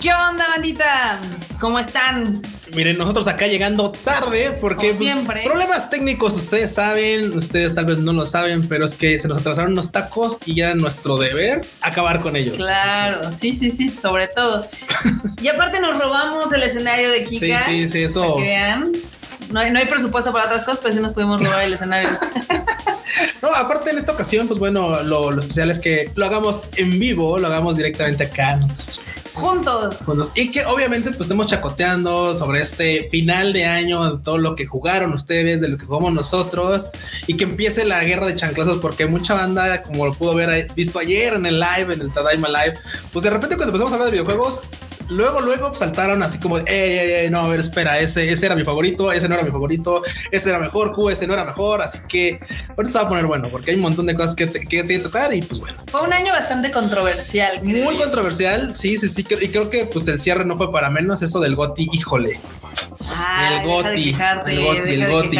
¿Qué onda, bandita? ¿Cómo están? Miren, nosotros acá llegando tarde porque Como siempre. problemas técnicos, ustedes saben, ustedes tal vez no lo saben, pero es que se nos atrasaron unos tacos y ya era nuestro deber acabar con ellos. Claro, Entonces, sí, sí, sí, sobre todo. y aparte nos robamos el escenario de Sí, Kika. sí, sí, eso. No hay, no hay presupuesto para otras cosas, pero sí nos pudimos robar el escenario. No, aparte en esta ocasión, pues bueno, lo, lo especial es que lo hagamos en vivo, lo hagamos directamente acá. nosotros Juntos. juntos. Y que obviamente pues estemos chacoteando sobre este final de año, de todo lo que jugaron ustedes, de lo que jugamos nosotros y que empiece la guerra de chanclazos porque mucha banda, como lo pudo ahí- visto ayer en el live, en el Tadaima Live, pues de repente cuando empezamos a hablar de videojuegos, luego, luego saltaron así como, ey, ey, ey, no, a ver, espera, ese, ese era mi favorito, ese no era mi favorito, ese era mejor, Q, ese no era mejor, así que ahorita se va a poner bueno porque hay un montón de cosas que, te- que tiene que tocar y pues bueno. Fue un año bastante controversial. Muy controversial, sí, sí, sí, y creo que pues el cierre no fue para menos, eso del Goti, híjole. Ay, El deja de Goti, quejarte, el Goti, el Goti.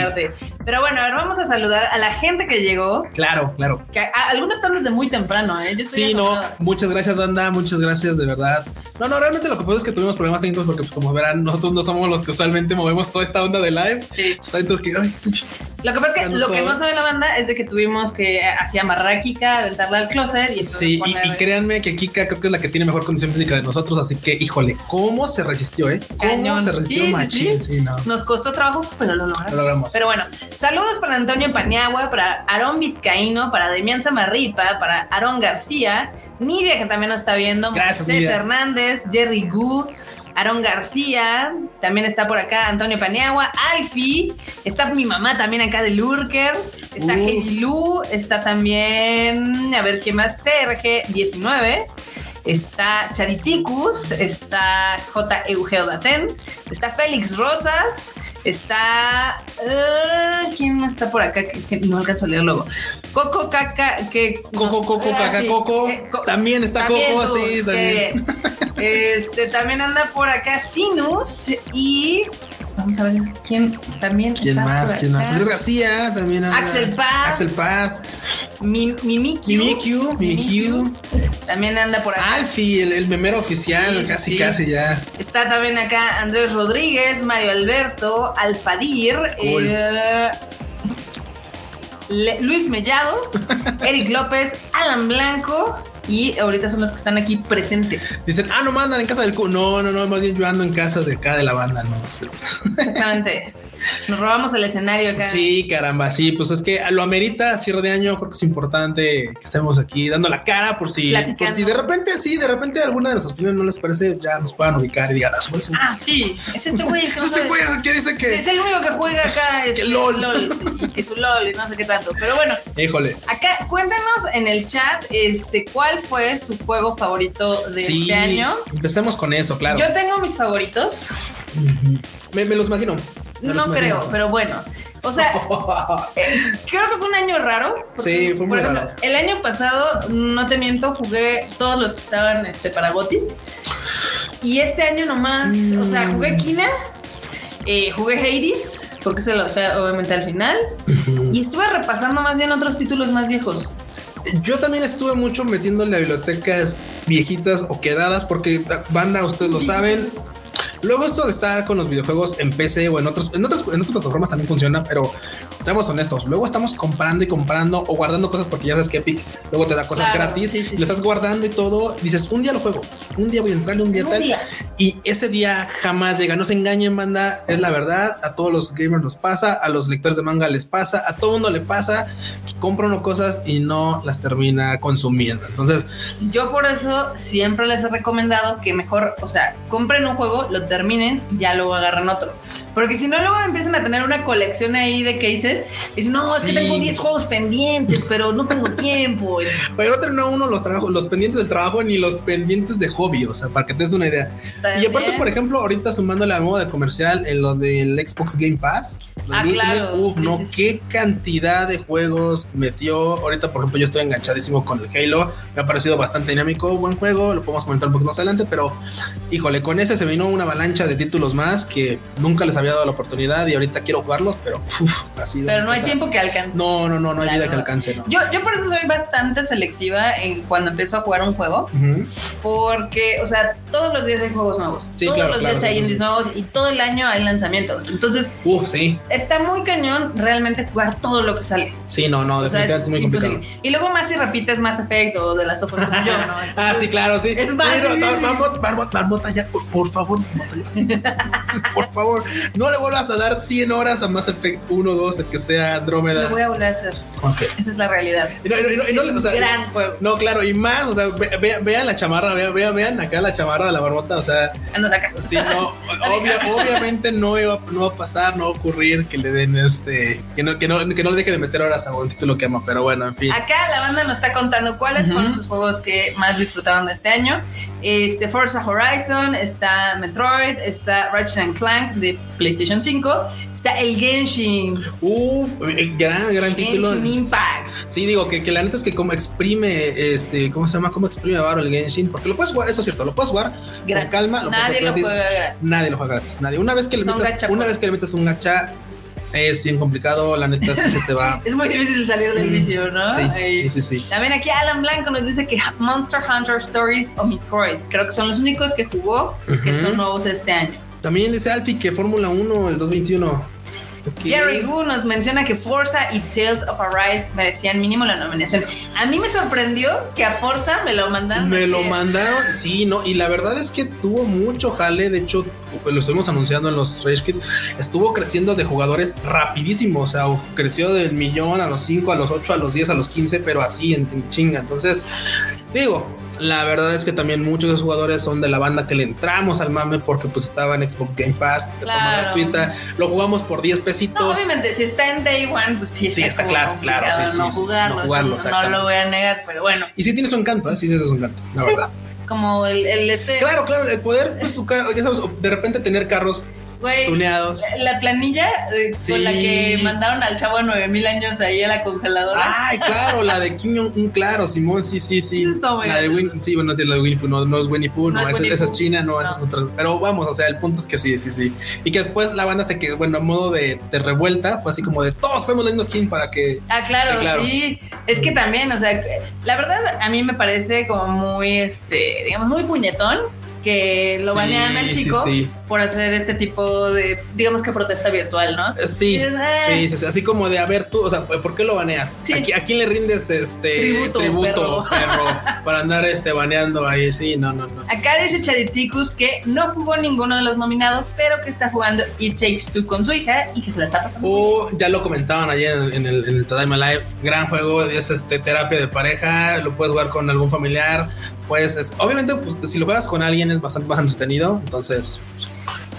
Pero bueno, a ver, vamos a saludar a la gente que llegó. Claro, claro. Que a- algunos están desde muy temprano, ¿eh? Yo Sí, no, muchas gracias, banda, muchas gracias, de verdad. No, no, realmente lo que pasa es que tuvimos problemas técnicos porque, pues, como verán, nosotros no somos los que usualmente movemos toda esta onda de live. Sí. Sea, entonces que, ay, Lo que pasa es que lo que todo- no sabe la banda es de que tuvimos que así amarrar a Kika, aventarla al closet y Sí, y, y créanme que Kika creo que es la que tiene mejor condición física de nosotros, así que, híjole, ¿cómo se resistió, eh? ¿Cómo Cañón. se resistió sí, machín? sí. Sí, no. Nos costó trabajo, pero lo logramos. Lo logramos. Pero bueno, saludos para Antonio Paniagua, para Aarón Vizcaíno, para Demián Zamarripa, para Aarón García, Nidia, que también nos está viendo, Gracias. Hernández, Jerry Gu, Aarón García, también está por acá Antonio Paniagua, Alfi, está mi mamá también acá de Lurker, está Uh. Heidi Lu, está también, a ver qué más, CRG19. Está Chariticus, está J. Eugeo Daten, está Félix Rosas, está. eh, ¿Quién más está por acá? Es que no alcanzo a leer luego. Coco Caca, que. Coco, Coco, ah, Caca, sí, Coco. co- También está Coco, tú, sí, que- también. Este, también anda por acá Sinus y. Vamos a ver quién también. ¿Quién está más? ¿Quién más? Andrés García también. anda. Axel Paz. Axel Paz. Mi, Mimikyu. Mimikyu, Mimikyu. También anda por acá. Alfie, el, el memero oficial, Sí, casi, sí. casi ya. Está también acá Andrés Rodríguez, Mario Alberto, Alfadir, Cool. eh, Luis Mellado, Eric López, Alan Blanco y ahorita son los que están aquí presentes. Dicen, ah, no mandan en casa del cu. No, no, no, más bien yo ando en casa de acá de la banda, no. Exactamente. Nos robamos el escenario acá. Sí, caramba, sí, pues es que lo amerita cierre de año, creo que es importante que estemos aquí dando la cara por si, Platicando. por si de repente, sí, de repente alguna de nuestras opiniones no les parece, ya nos puedan ubicar y digan, ah, súbele, súbele". Ah, sí. Es este güey el que Es este güey que dice que, Es el único que juega acá. este, LOL. Y que su LOL y no sé qué tanto. Pero bueno, híjole, acá cuéntanos en el chat este, cuál fue su juego favorito de sí, este año. empecemos con eso, claro. Yo tengo mis favoritos. Me, me los imagino. No creo, pero bueno. O sea, creo que fue un año raro. porque, Sí, fue muy por ejemplo, raro. El año pasado, no te miento, jugué todos los que estaban este, para Goti. Y este año nomás, o sea, jugué Mm. Kina, eh, jugué Hades, porque se lo obviamente al final. Y estuve repasando más bien otros títulos más viejos. Yo también estuve mucho metiéndole a bibliotecas viejitas o quedadas, porque banda, ustedes lo saben. Luego esto de estar con los videojuegos en PC o en otros, en otras, en otras plataformas también funciona, pero seamos honestos. Luego estamos comprando y comprando o guardando cosas porque ya sabes que Epic luego te da cosas Claro, gratis. sí, sí, lo estás guardando y todo. y dices, un día lo juego, un día voy a entrarle, un día Un tal. día. Y ese día jamás llega. No se engañen, banda. Es la verdad. A todos los gamers nos pasa, a los lectores de manga les pasa, a todo mundo le pasa. que Compra uno cosas y no las termina consumiendo. Entonces, Yo por eso siempre les he recomendado que mejor, o sea, compren un juego, lo terminen, ya luego agarran otro. Porque si no, luego empiezan a tener una colección ahí de cases. Y dicen, no, es que Sí. tengo 10 juegos pendientes, pero no tengo tiempo. pero no termina uno los trabajos, los pendientes del trabajo ni los pendientes de hobby. O sea, para que te des una idea. Y aparte, También. por ejemplo, ahorita sumándole a modo de comercial en lo del Xbox Game Pass. Ah, claro. Uf, Sí, no, sí. qué cantidad de juegos metió. Ahorita, por ejemplo, yo estoy enganchadísimo con el Halo. Me ha parecido bastante dinámico, buen juego. Lo podemos comentar un poquito más adelante, pero híjole, con ese se vino una avalancha de títulos más que nunca les había había dado la oportunidad y ahorita quiero jugarlos, pero uf, así. Pero no hay tiempo que alcance. No, no, no, no hay vida que alcance, ¿no? Yo, yo por eso soy bastante selectiva en cuando empiezo a jugar un juego, Ujú. porque, o sea, todos los días hay juegos nuevos, Sí, todos claro, los claro, días hay indies nuevos y todo el año hay lanzamientos. Entonces, Uf, sí, está muy cañón realmente jugar todo lo que sale. sí, no, no, definitivamente es muy complicado. imposible. Y luego más si repites más Effect o de las sofas como yo, ¿no? Ah, sí, claro, sí. Es más. Marmota, Marmota, ya, por, por favor, Marmota, ya. Por favor, no le vuelvas a dar 100 horas a Mass Effect 1, 2, el que sea Lo Andrómeda. voy a volver a hacer. Ok. Esa es la realidad. Y no, y no, y no, Es un o sea, gran juego. No, claro, y más, o sea, ve- ve- vean la chamarra, vean, vean, vean acá la chamarra de la Marmota, o sea, Ah, no, saca. sí, no, obvia- obviamente no iba, no va a pasar, no va a ocurrir que le den este, que no, que no, que no le deje de meter horas a un título que ama, pero bueno, en fin. Acá la banda nos está contando cuáles Ujú. fueron sus juegos que más disfrutaron de este año. Este Forza Horizon, está Metroid, está Ratchet and Clank de PlayStation 5, está el Genshin, Uf, eh, gran, gran el título. Genshin Impact. Sí, digo que, que la neta es que como exprime, este, ¿cómo se llama? ¿Cómo exprime Varo el Genshin? Porque lo puedes jugar, eso es cierto, lo puedes jugar con calma, lo Nadie puedes lo jugar gratis. juega gratis. Nadie lo juega gratis, nadie. Una vez que le metas, una vez que le metes un gacha, es bien complicado, la neta sí se te va. Es muy difícil salir del vicio, ¿no? Sí, sí, sí, sí. También aquí Alan Blanco nos dice que Monster Hunter Stories o Metroid, creo que son los únicos que jugó que son nuevos este año. También dice Alfie que Fórmula 1 el 2021. Ok. Jerry Gu nos menciona que Forza y Tales of Arise merecían mínimo la nominación. A mí me sorprendió que a Forza me lo mandaron. Me lo mandaron, sí, no, y la verdad es que tuvo mucho jale, de hecho, lo estuvimos anunciando en los Rage Kit, estuvo creciendo de jugadores rapidísimo, o sea, creció del millón a los 5, a los 8, a los 10, a los 15, pero así en, en chinga, entonces, digo, la verdad es que también muchos de los jugadores son de la banda que le entramos al mame porque pues estaba en Xbox Game Pass de forma gratuita, lo jugamos por 10 No, pesitos. obviamente, si está en Day One, pues sí está, Sí, está claro, claro, sí, no sí, sí, jugarlo, no jugarlo, no, lo voy a negar, pero bueno, Y sí tiene su encanto, ¿eh? sí tiene su encanto, la verdad. como el, el este, Claro, claro, el poder, pues su carro, ya sabes, de repente tener carros güey, tuneados. la planilla eh, Sí. con la que mandaron al chavo de 9000 años ahí a la congeladora. Ay, claro, la de Kim Jong-un, claro, Simón, sí, sí, sí. Eso La de. Win, sí, bueno, sí, la de Winnie Pooh, no, no es Winnie Pooh, No no, es esa, esa es. China, no, No. es otra. Pero vamos, o sea, el punto es que sí, sí, sí. Y que después la banda se quedó, bueno, a modo de, de revuelta, fue así como de todos hacemos la misma skin para que. Ah, claro, Sí, claro. sí. Es que también, o sea, la verdad a mí me parece como muy, este, digamos, muy puñetón que lo Sí, banean al chico sí. por hacer este tipo de, digamos que protesta virtual, ¿no? Eh, Sí, Dices, "Eh". sí, sí, sí, así como de, a ver, tú, o sea, ¿por qué lo baneas? Sí. ¿A, qui- a quién le rindes este Tributo, perro. perro, para andar este baneando ahí? Sí, no, no, no. Acá dice Chaditicus que no jugó ninguno de los nominados, pero que está jugando It Takes Two con su hija y que se la está pasando. O ya lo comentaban ayer en, en el, en el Tadaima Live, gran juego, es este terapia de pareja, lo puedes jugar con algún familiar, pues es- obviamente pues, si lo juegas con alguien es bastante más entretenido, entonces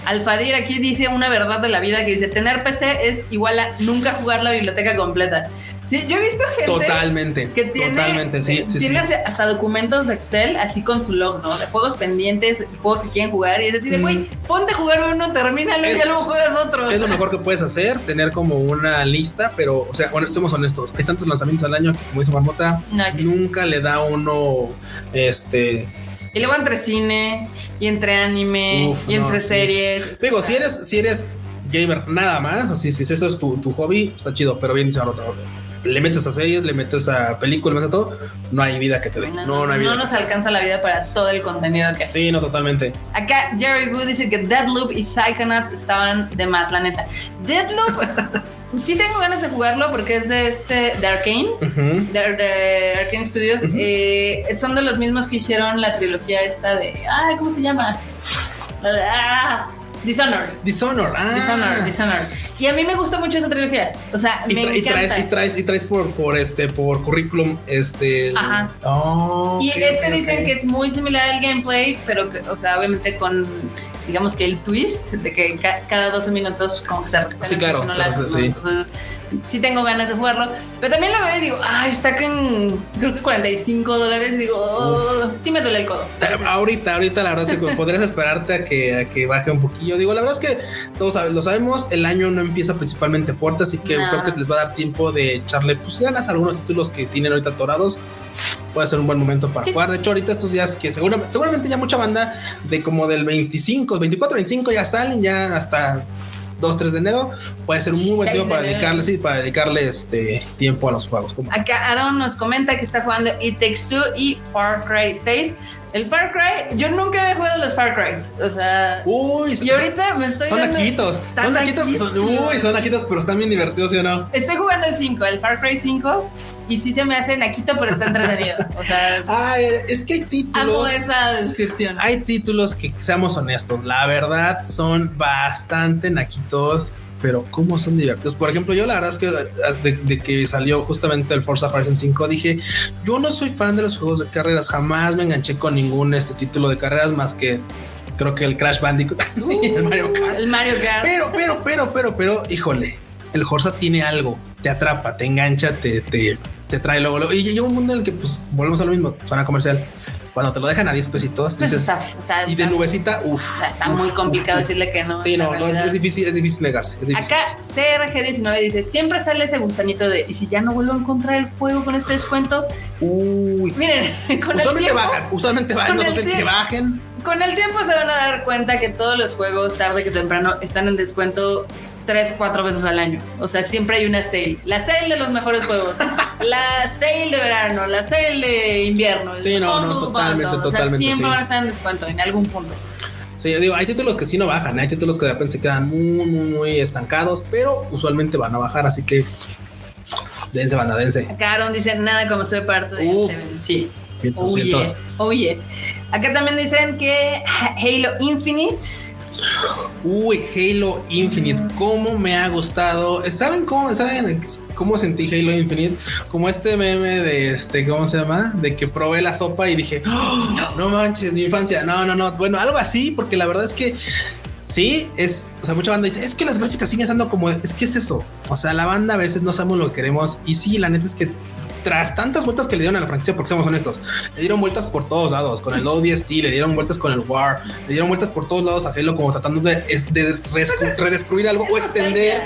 Alfadir aquí dice una verdad de la vida que dice tener PC es igual a nunca jugar la biblioteca completa. Sí, yo he visto gente totalmente, que tiene, totalmente, sí, sí, tiene hasta- hasta documentos de Excel así con su log, ¿no? De juegos pendientes y juegos que quieren jugar y es así de, Mm. güey, ponte a jugar uno, termínalo y Es- ya luego juegas otro. Es lo mejor que puedes hacer, tener como una lista, pero, o sea, bueno, somos honestos, hay tantos lanzamientos al año que, como dice Marmota, No, nunca le da uno, este, y luego entre cine y entre anime Uf, y entre series. digo, si eres, si eres gamer nada más, así, si eso es tu, tu hobby, está chido, pero bien Marmota, le metes a series, le metes a películas, le metes a todo, no hay vida que te dé, No, no, no, hay vida. no nos alcanza la vida para todo el contenido que hay. Sí, no, totalmente. Acá Jerry Good dice que Deadloop y Psychonauts estaban de más, la neta. Deadloop, sí tengo ganas de jugarlo porque es de este, de Arkane, Ujú. de, de Arkane Studios. Eh, son de los mismos que hicieron la trilogía esta de, ay, ¿cómo se llama? La de, ah, Dishonored. Dishonor, ah. Dishonored, Dishonored. Y a mí me gusta mucho esa trilogía. O sea, Y, me tra- y encanta. traes, y traes, y traes por, por este, por currículum, este. Ajá. Oh, Y este dicen que es muy similar al gameplay, pero que, o sea, obviamente con, digamos que el twist de que ca- cada 12 minutos como que se Sí, claro, se sí. Entonces, sí tengo ganas de jugarlo, pero también lo veo y digo, ah, está con creo que 45 dólares, digo, oh, sí me duele el codo. Ah, Ahorita, ahorita la verdad es que podrías esperarte a que, a que baje un poquillo. Digo, la verdad es que todos lo sabemos, el año no empieza principalmente fuerte, así que No. creo que les va a dar tiempo de echarle pues ganas a algunos títulos que tienen ahorita atorados. Puede ser un buen momento para Sí. jugar. De hecho, ahorita estos días que seguramente, seguramente ya mucha banda de como del 25, 24, 25 ya salen, ya hasta 2, 3 de enero, puede ser un muy buen 6 tiempo de para enero. dedicarle, sí, para dedicarle este tiempo a los juegos. Como- Acá Aaron nos comenta que está jugando It Takes Two y Far Cry 6. El Far Cry, yo nunca he jugado los Far Crys. O sea, Uy, y ahorita me estoy. son dando- naquitos, son naquitos, son- uy, son naquitos, pero están bien divertidos, ¿sí o no? Estoy jugando el 5, el Far Cry 5, y sí se me hace naquito, pero está entretenido. O sea, Ay, es que hay amo títulos. esa descripción. Hay títulos que, seamos honestos, la verdad son bastante naquitos, pero cómo son divertidos. Por ejemplo, yo la verdad es que de, de que salió justamente el Forza Horizon 5, dije, yo no soy fan de los juegos de carreras, jamás me enganché con ningún este título de carreras más que creo que el Crash Bandicoot y el Mario Kart. El Mario Kart. Pero, pero, pero, pero, pero, híjole, el Forza tiene algo, te atrapa, te engancha, te, te, te trae luego, luego. Y llega un mundo en el que, pues, volvemos a lo mismo, zona comercial. Cuando te lo dejan a 10 pesitos, Pues dices, está, está- y de nubecita, uff. está- muy complicado decirle que no. Sí, no, no, es, difícil, es difícil negarse. es difícil. Acá CRG19 dice, siempre sale ese gusanito de, y si ya no vuelvo a encontrar el juego con este descuento, Uy. miren, con el Usualmente tiempo, bajan, usualmente bajan, no el sé que bajen. con el tiempo se van a dar cuenta que todos los juegos, tarde que temprano, están en descuento tres, cuatro veces al año. O sea, siempre hay una sale. La sale de los mejores juegos. la sale de verano, la sale de invierno. Sí, no, no, totalmente, bundle. O sea, totalmente, siempre sí. van a estar en descuento en algún punto. Sí, yo digo, hay títulos que sí no bajan, hay títulos que de repente se quedan muy, muy, muy estancados, pero usualmente van a bajar, así que dense, banda, dense. Acá Aaron dice, nada como ser parte de. Seven. Sí. Oh yeah. vientos. Oh yeah. Acá también dicen que Halo Infinite. Uy, Halo Infinite, cómo me ha gustado. ¿Saben cómo, saben cómo sentí Halo Infinite? Como este meme de este, ¿cómo se llama? De que probé la sopa y dije, "Oh, no manches, mi infancia. No, no, no. Bueno, algo así, porque la verdad es que sí, es, o sea, mucha banda dice, es que las gráficas siguen estando como, es que es eso. O sea, la banda a veces no sabemos lo que queremos. Y sí, la neta es que tras tantas vueltas que le dieron a la franquicia, porque seamos honestos, le dieron vueltas por todos lados, con el ODST, le dieron vueltas con el War, le dieron vueltas por todos lados a Halo, como tratando de, de redescubrir algo o extender,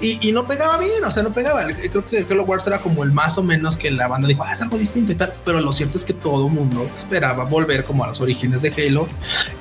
y, y no pegaba bien, o sea, no pegaba. Creo que Halo Wars era como el más o menos que la banda dijo, ah, es algo distinto y tal, pero lo cierto es que todo el mundo esperaba volver como a los orígenes de Halo,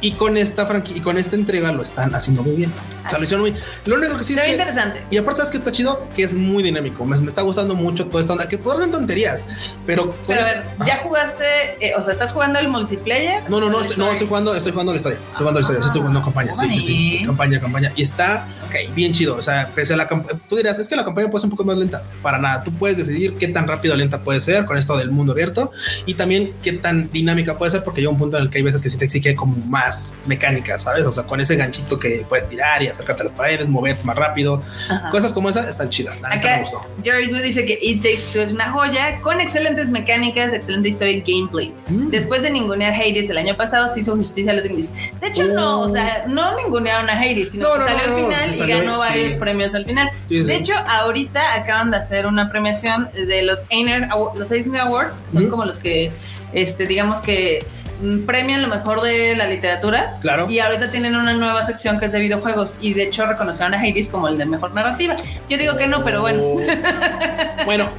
y con esta franquicia, y con esta entrega lo están haciendo muy bien. O sea, lo hicieron muy Lo único que sí es que interesante. y aparte, ¿sabes que está chido? Que es muy dinámico. Me, me está gustando mucho toda esta onda. Que podrán tonterías, pero. Pero a ver, ¿ya jugaste? eh, o sea, ¿estás jugando el multiplayer? No, no, no, ¿O estoy, no, estoy jugando, estoy jugando la historia. Estoy jugando la historia, estoy jugando campaña. Sí, sí, sí. Campaña, campaña. Y está Ok. bien chido. O sea, pese a la. Tú dirás, es que la campaña puede ser un poco más lenta. Para nada. Tú puedes decidir qué tan rápido o lenta puede ser con esto del mundo abierto y también qué tan dinámica puede ser, porque llega un punto en el que hay veces que sí te exige como más mecánica, ¿sabes? O sea, con ese ganchito que puedes tirar y acercarte a las paredes, moverte más rápido. Ajá. Cosas como esas están chidas. La Acá. Jerry Wood dice que It Takes Two es una joya con excelentes mecánicas, excelente historia y gameplay. Mm. Después de ningunear Hades el año pasado, se hizo justicia a los indies. De hecho, no, o sea, no ningunearon a Hades, sino No, que no, salió no, al final sí salió, ganó varios sí. premios al final. Sí, sí. De hecho, ahorita acaban de hacer una premiación de los Eisner, los Eisner Awards, que son como los que, este, digamos que mm, premian lo mejor de la literatura. Claro. Y ahorita tienen una nueva sección que es de videojuegos y de hecho reconocieron a Hades como el de mejor narrativa. Yo digo que no, pero bueno. Bueno,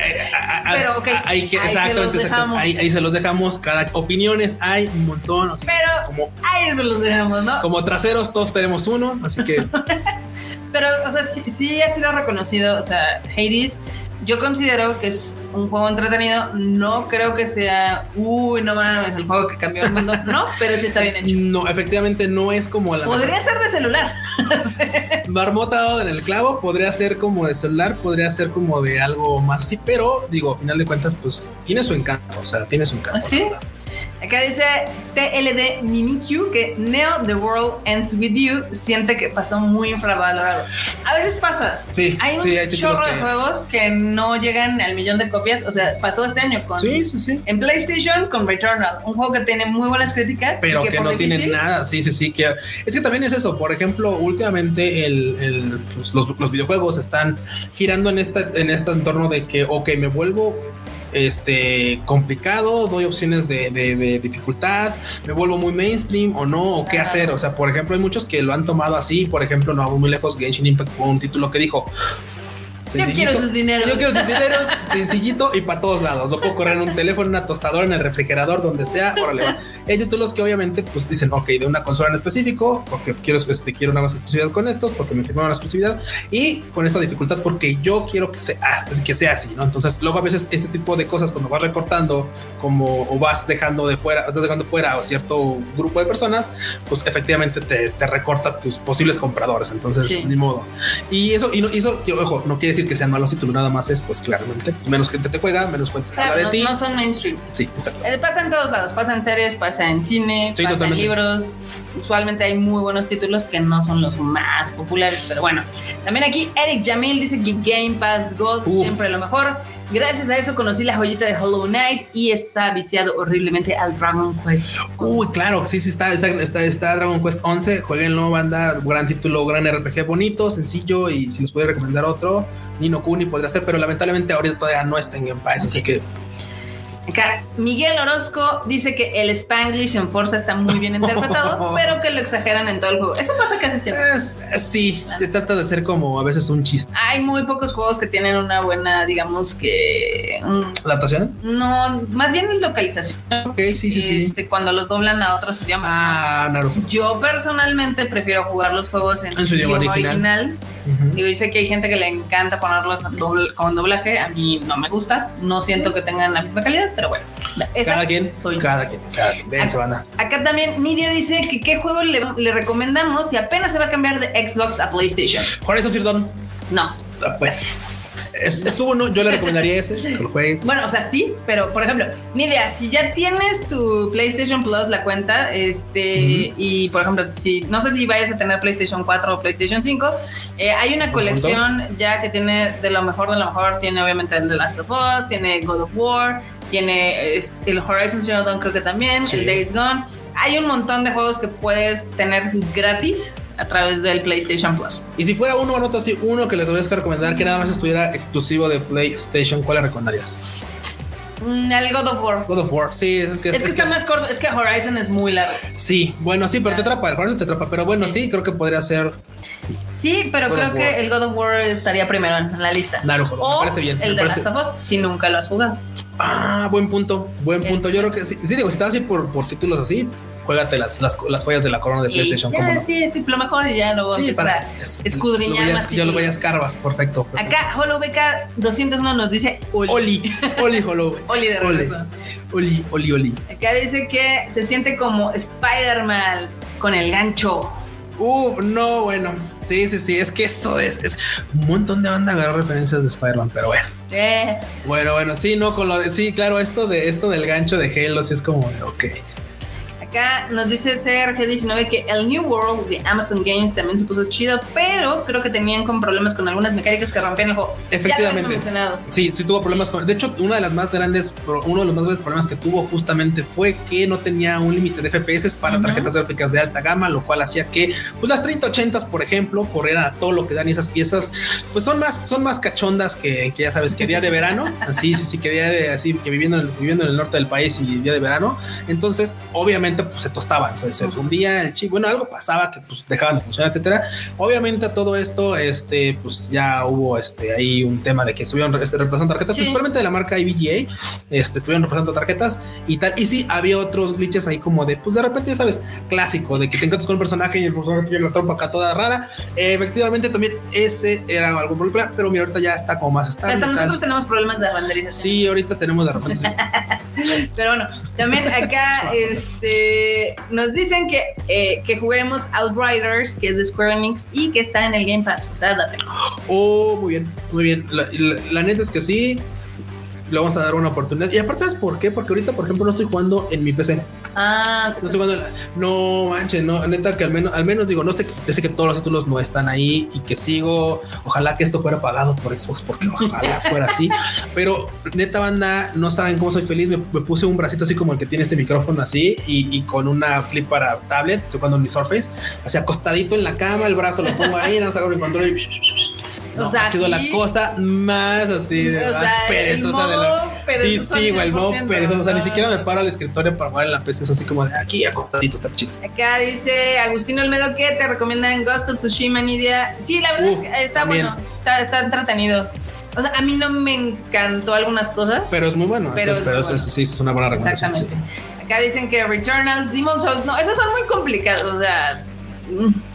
ahí se los dejamos. Cada opiniones hay un montón. o sea, Pero como, ahí se los dejamos, ¿no? como traseros, todos tenemos uno. Así que Pero, o sea, sí, sí ha sido reconocido. O sea, Hades, yo considero que es un juego entretenido. No creo que sea, uy, no mames, el juego que cambió el mundo. No, pero sí está bien hecho. no, efectivamente no es como la Podría ser de celular. marmota en el clavo. Podría ser como de celular, podría ser como de algo más así. Pero digo, a final de cuentas, pues tiene su encanto. O sea, tiene su encanto. ¿Ah, sí? Acá dice TLD Mimikyu que Neo The World Ends With You siente que pasó muy infravalorado. A veces pasa. Sí, Hay un sí, hay títulos chorro de que- juegos que no llegan al millón de copias. O sea, pasó este año con. Sí, sí, sí. En PlayStation con Returnal, un juego que tiene muy buenas críticas. pero que, no tiene difícil- nada. Sí, sí, sí. Que es que también es eso. Por ejemplo, últimamente el, el, pues, los, los videojuegos están girando en esta en este entorno de que, ok, me vuelvo este complicado, doy opciones de, de- de dificultad, me vuelvo muy mainstream o no, o qué hacer. O sea, por ejemplo, hay muchos que lo han tomado así. Por ejemplo, no vamos muy lejos. Genshin Impact fue un título que dijo. Yo sencillito, quiero sus dineros. Yo quiero sus dineros, sencillito y para todos lados. Lo puedo correr en un teléfono, en una tostadora, en el refrigerador, donde sea. Órale, va. Hay títulos que obviamente pues dicen, ok, de una consola en específico, porque quiero, este, quiero una más exclusividad con estos, porque me firmaron la exclusividad y con esta dificultad porque yo quiero que sea, que sea así, ¿no? Entonces luego a veces este tipo de cosas cuando vas recortando como o vas dejando de fuera, estás dejando fuera a cierto grupo de personas, pues efectivamente te, te recorta tus posibles compradores. Entonces, ni modo. Y eso, y, no, eso, ojo, no quiere decir que sean malos títulos, nada más es pues claramente menos gente te juega, menos cuentas habla de ti. No son mainstream. Sí, exacto. Eh, pasa en todos lados, pasa en series, pasa en cine, pasa en libros. Usualmente hay muy buenos títulos que no son los más populares, pero bueno. También aquí Eric Jamil dice que Game Pass Gold siempre lo mejor. Gracias a eso conocí la joyita de Hollow Knight y está viciado horriblemente al Dragon Quest. Uy, claro, sí, sí, está, está, está, Dragon Quest 11. Jueguenlo, banda. Gran título, gran RPG bonito, sencillo. Y si les puede recomendar otro, Nino Kuni podría ser, pero lamentablemente ahorita todavía no está en Game Pass, así que Acá, Miguel Orozco dice que el Spanglish en Forza está muy bien interpretado, pero que lo exageran en todo el juego. Eso pasa casi siempre. sí, te trata de ser como a veces un chiste. Hay muy pocos juegos que tienen una buena, digamos que. ¿Adaptación? No, más bien localización. Ok, sí, sí, sí. Este, cuando los doblan a otros idiomas. Ah, Naruto. Yo personalmente prefiero jugar los juegos en, su idioma original. Digo, y sé que hay gente que le encanta ponerlos con doblaje. A mí no me gusta. No siento que tengan la misma calidad pero bueno. cada quien, soy cada quien, cada quien. Ven, acá, acá también Nidia dice que qué juego le, recomendamos y apenas se va a cambiar de Xbox a PlayStation. Horizon Zero Dawn. No. Ah, bueno. Es, uno, yo le recomendaría ese, que lo juegue. Bueno, o sea, sí, pero por ejemplo, Nidia, si ya tienes tu PlayStation Plus, la cuenta, este, y por ejemplo, si no sé si vayas a tener PlayStation 4 o PlayStation 5, eh, hay una colección ya que tiene de lo mejor de lo mejor, tiene obviamente The Last of Us, tiene God of War, tiene el Horizon Zero Dawn creo que también, el Days Gone. Hay un montón de juegos que puedes tener gratis a través del PlayStation Plus. Y si fuera uno, anota así, uno que le tendrías que recomendar que nada más estuviera exclusivo de PlayStation, ¿cuál le recomendarías? Mm, el God of War. God of War, sí, es que, es, que está más corto, es que Horizon es muy largo. Sí, bueno, sí, pero te atrapa, el Horizon te atrapa, pero bueno, sí, creo que podría ser. Sí, pero creo que el God of War estaría primero en la lista. Naruto, me parece bien. El de Last of Us, si nunca lo has jugado. Ah, buen punto, buen punto. Yo creo que sí, sí digo, si estás así por, por títulos así, juégate las, las, las joyas de la corona de PlayStation. Ya, no? Sí, sí, lo mejor y ya luego sí, para escudriñar más. Ya lo vayas carvas, perfecto, Acá HoloBK 201 nos dice Oli. Oli, Oli. Oli de regreso. Oli, Oli, Oli. Acá dice que se siente como Spider-Man con el gancho. Uh, no, bueno. Sí, sí, sí. Es que eso es, es un montón de banda agarrar referencias de Spider-Man, pero bueno. Eh. Bueno, bueno, sí, no, con lo de. Sí, claro, esto de esto del gancho de Halo, sí es como, ok. Acá nos dice CRG19 que el New World de Amazon Games también se puso chido, pero creo que tenían con problemas con algunas mecánicas que rompían el juego. Efectivamente. Sí, sí tuvo problemas con. De hecho, una de las más grandes, uno de los más grandes problemas que tuvo justamente fue que no tenía un límite de FPS para tarjetas gráficas de alta gama, lo cual hacía que, pues las 3080s, por ejemplo, corrieran a todo lo que dan y esas piezas, pues son más, son más cachondas que, que ya sabes, que día de verano. Así, sí, sí, que día de así, que viviendo en, el, viviendo en el norte del país y día de verano. Entonces, obviamente pues, se tostaban, se fundía el chip, bueno, algo pasaba que pues dejaban de funcionar, etcétera. Obviamente todo esto, este, pues ya hubo este ahí un tema de que estuvieron reemplazando tarjetas, principalmente de la marca IBGA, este, estuvieron reemplazando tarjetas y tal. Y sí, había otros glitches ahí como de, pues de repente, ya sabes, clásico, de que te encuentras con un personaje y el personaje tiene la trompa acá toda rara. efectivamente, también ese era algún problema, pero mira, ahorita ya está como más estable. Hasta nosotros tenemos problemas de renderización. Sí, ahorita tenemos de repente. pero bueno, también acá, este nos dicen que, eh, que juguemos Outriders, que es de Square Enix y que está en el Game Pass. O sea, date. Oh, muy bien, muy bien. la neta es que sí le vamos a dar una oportunidad. Y aparte, ¿sabes por qué? Porque ahorita, por ejemplo, no estoy jugando en mi PC. Ah, no estoy jugando. No manches, no, neta que al menos, al menos digo, no sé, sé que todos los títulos no están ahí y que sigo. Ojalá que esto fuera pagado por Xbox, porque ojalá fuera así. Pero neta, banda, no saben cómo soy feliz. Me, puse un bracito así como el que tiene este micrófono así y, con una clip para tablet. Estoy jugando en mi Surface, así acostadito en la cama, el brazo lo pongo ahí, nada más hago mi control y ha sido la cosa más así, de más perezosa de la. Sí, sí, güey, el modo perezoso. O sea, ni siquiera me paro al escritorio para jugar en la PC. Es así como de aquí acostadito, está chido. Acá dice Agustino Olmedo que te recomiendan Ghost of Tsushima Nidia. Sí, la verdad es que está bueno, está, está entretenido. O sea, a mí no me encantó algunas cosas. Pero es muy bueno. Pero, es, pero sí, es una buena recomendación. Exactamente Acá dicen que Returnal, Demon Souls, no, esos son muy complicados, o sea. mm,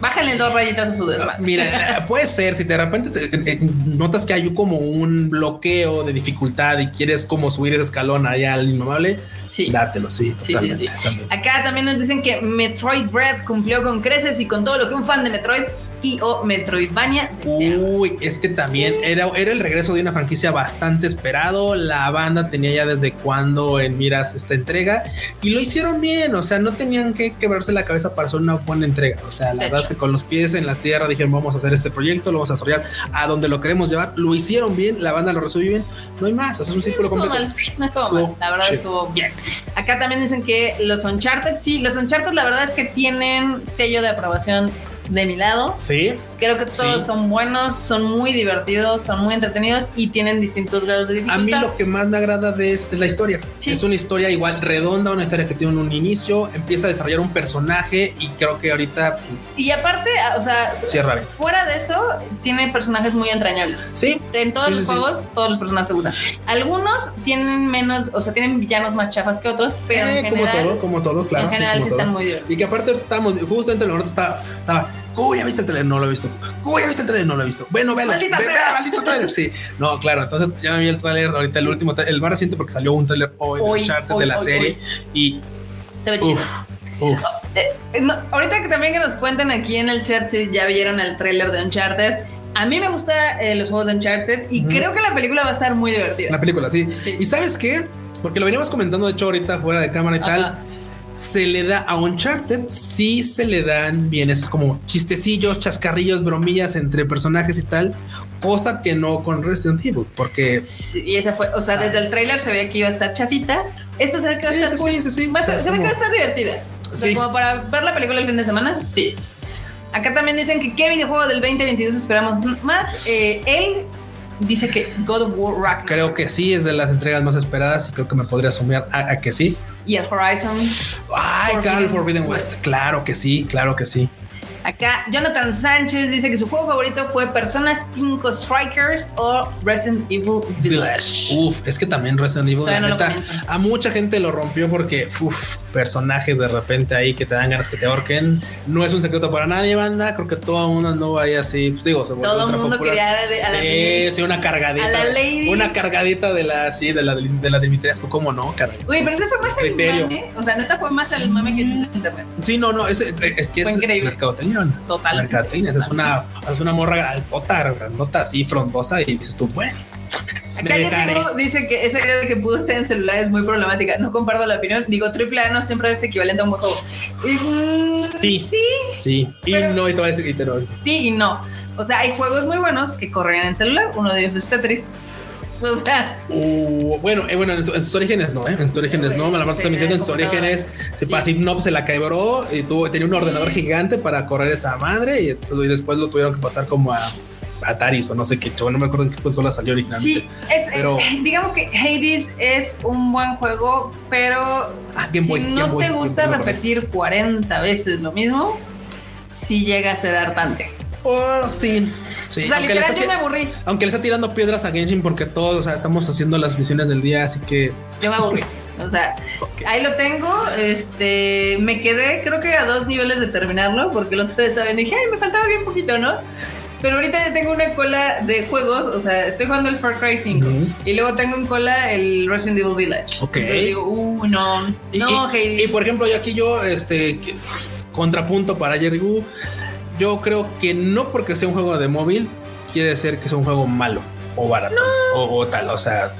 Bájale dos rayitas a su desmadre. Mira, puede ser si de repente te- eh, notas que hay como un bloqueo de dificultad y quieres como subir ese escalón allá al inmamable, Sí. dátelo, sí, Sí, totalmente. sí, sí. Acá también nos dicen que Metroid Red cumplió con creces y con todo lo que un fan de Metroid y o Metroidvania. Uy, es que también era, era el regreso de una franquicia bastante esperado. La banda tenía ya desde cuando en miras esta entrega y lo hicieron bien. O sea, no tenían que quebrarse la cabeza para hacer una buena entrega. O sea, la De verdad es que con los pies en la tierra dijeron vamos a hacer este proyecto, lo vamos a desarrollar a donde lo queremos llevar. Lo hicieron bien, la banda lo resolvió bien. No hay más, es un círculo completo. mal, no estuvo Estuvo mal, la verdad estuvo bien. Acá también dicen que los Uncharted, sí, los Uncharted la verdad es que tienen sello de aprobación de mi lado. Sí, Creo que todos Sí. son buenos, son muy divertidos, son muy entretenidos y tienen distintos grados de a dificultad. mí lo que más me agrada de es, es la historia. Sí. Es una historia igual redonda, una historia que tiene un inicio, empieza a desarrollar un personaje y creo que ahorita pues, Y aparte, o sea, cierra bien. fuera de eso, tiene personajes muy entrañables. Sí, En todos Sí, los juegos, todos los personajes te gustan. Algunos tienen menos, o sea, tienen villanos más chafas que otros, pero Eh, en como todo, como todo, claro. en general sí, están muy divertidos. Y que aparte estábamos, justamente el norte estaba, estaba, ¿cómo ya viste el trailer? No lo he visto. ¿Cómo ya viste el trailer? No lo he visto. Bueno, velo. Maldita ve, sea. ve, maldito trailer. Sí. No, claro. Entonces ya me vi el trailer ahorita, el último, el más reciente porque salió un trailer hoy, Hoy, de Uncharted hoy, de la hoy, serie. Y Se ve chido. uff, uff. Eh, no, ahorita que también que nos cuenten aquí en el chat si ya vieron el tráiler de Uncharted. A mí me gustan los juegos de Uncharted y creo que la película va a estar muy divertida. La película, sí. Sí. ¿Y sabes qué? Porque lo veníamos comentando, de hecho, ahorita fuera de cámara y tal. Se le da a Uncharted, sí se le dan bien esos como chistecillos, chascarrillos, bromillas entre personajes y tal, cosa que no con Resident Evil, porque Sí, y esa fue, o sea, ¿Sabes? desde el tráiler se veía que iba a estar chafita. Esta se ve que va a estar sí, cool. sí, sí. Va O sea, se ve que va a estar divertida. O sea, como para ver la película el fin de semana, sí. Acá también dicen que qué videojuego del 2022 esperamos más. Eh, él dice que God of War Ragnarok creo que sí es de las entregas más esperadas y creo que me podría asumir a, a que sí. Y el Horizon. Ay, Forbidden claro, el Forbidden West. West. Claro que sí, claro que sí. Acá Jonathan Sánchez dice que su juego favorito fue Persona 5 Strikers o Resident Evil Village. Uf, es que también Resident Evil, la no neta, a mucha gente lo rompió porque, uf, personajes de repente ahí que te dan ganas que te ahorquen. No es un secreto para nadie, banda. Creo que todo el mundo anduvo ahí así, pues digo, se Todo el mundo popular. quería a la- a la Sí, sí, una cargadita. a la lady. Una cargadita de la, sí, de la de la Dimitrescu, ¿cómo no? Caray. Güey, pero eso fue más el Criterio. mame. O sea, neta fue más el mame que se hizo en internet. Sí, no, no, es, es que Fue es increíble. mercadotecnia, Total. Es una, es una morra altota, grandota, así, frondosa, y dices tú, bueno. Acá dice que esa idea de que pudo estar en celular es muy problemática. No comparto la opinión. Digo, triple A no siempre es equivalente a un buen juego. Mm, Sí. Sí, Sí, y Pero- no, y te voy a decir, y te lo sí y no. O sea, hay juegos muy buenos que corren en celular. Uno de ellos es Tetris. O sea, Uh, bueno, eh, bueno, en, su- en sus orígenes no, ¿eh? En sus orígenes no, me la parte mintiendo, en sus orígenes, Sí. no, pues, se la quebró y tuvo, tenía un ordenador gigante para correr esa madre y, después lo tuvieron que pasar como a Atari o no sé qué, yo no me acuerdo en qué consola salió originalmente. sí, es, Pero- digamos que Hades es un buen juego, pero Ah, si Boy, no Boy, te gusta Boy. repetir 40 veces lo mismo, sí llega a ser hartante. Oh, sí, sí. o sea, aunque, le yo me aburrí. aunque le está tirando piedras a Genshin porque todos, o sea, estamos haciendo las misiones del día, así que Yo me aburrí. O sea, ahí lo tengo. Este, me quedé, creo que a dos niveles de terminarlo, porque el otro día estaba dije, ay, me faltaba bien poquito, ¿no? Pero ahorita ya tengo una cola de juegos, o sea, estoy jugando el Far Cry 5 Ujú. y luego tengo en cola el Resident Evil Village. Ok. Entonces digo, uh, no, Y, no, y- Heidi. y, por ejemplo, yo aquí yo, este, contrapunto para Jerry Wu, yo creo que no porque sea un juego de móvil, quiere decir que sea un juego malo o barato o, o tal. O sea,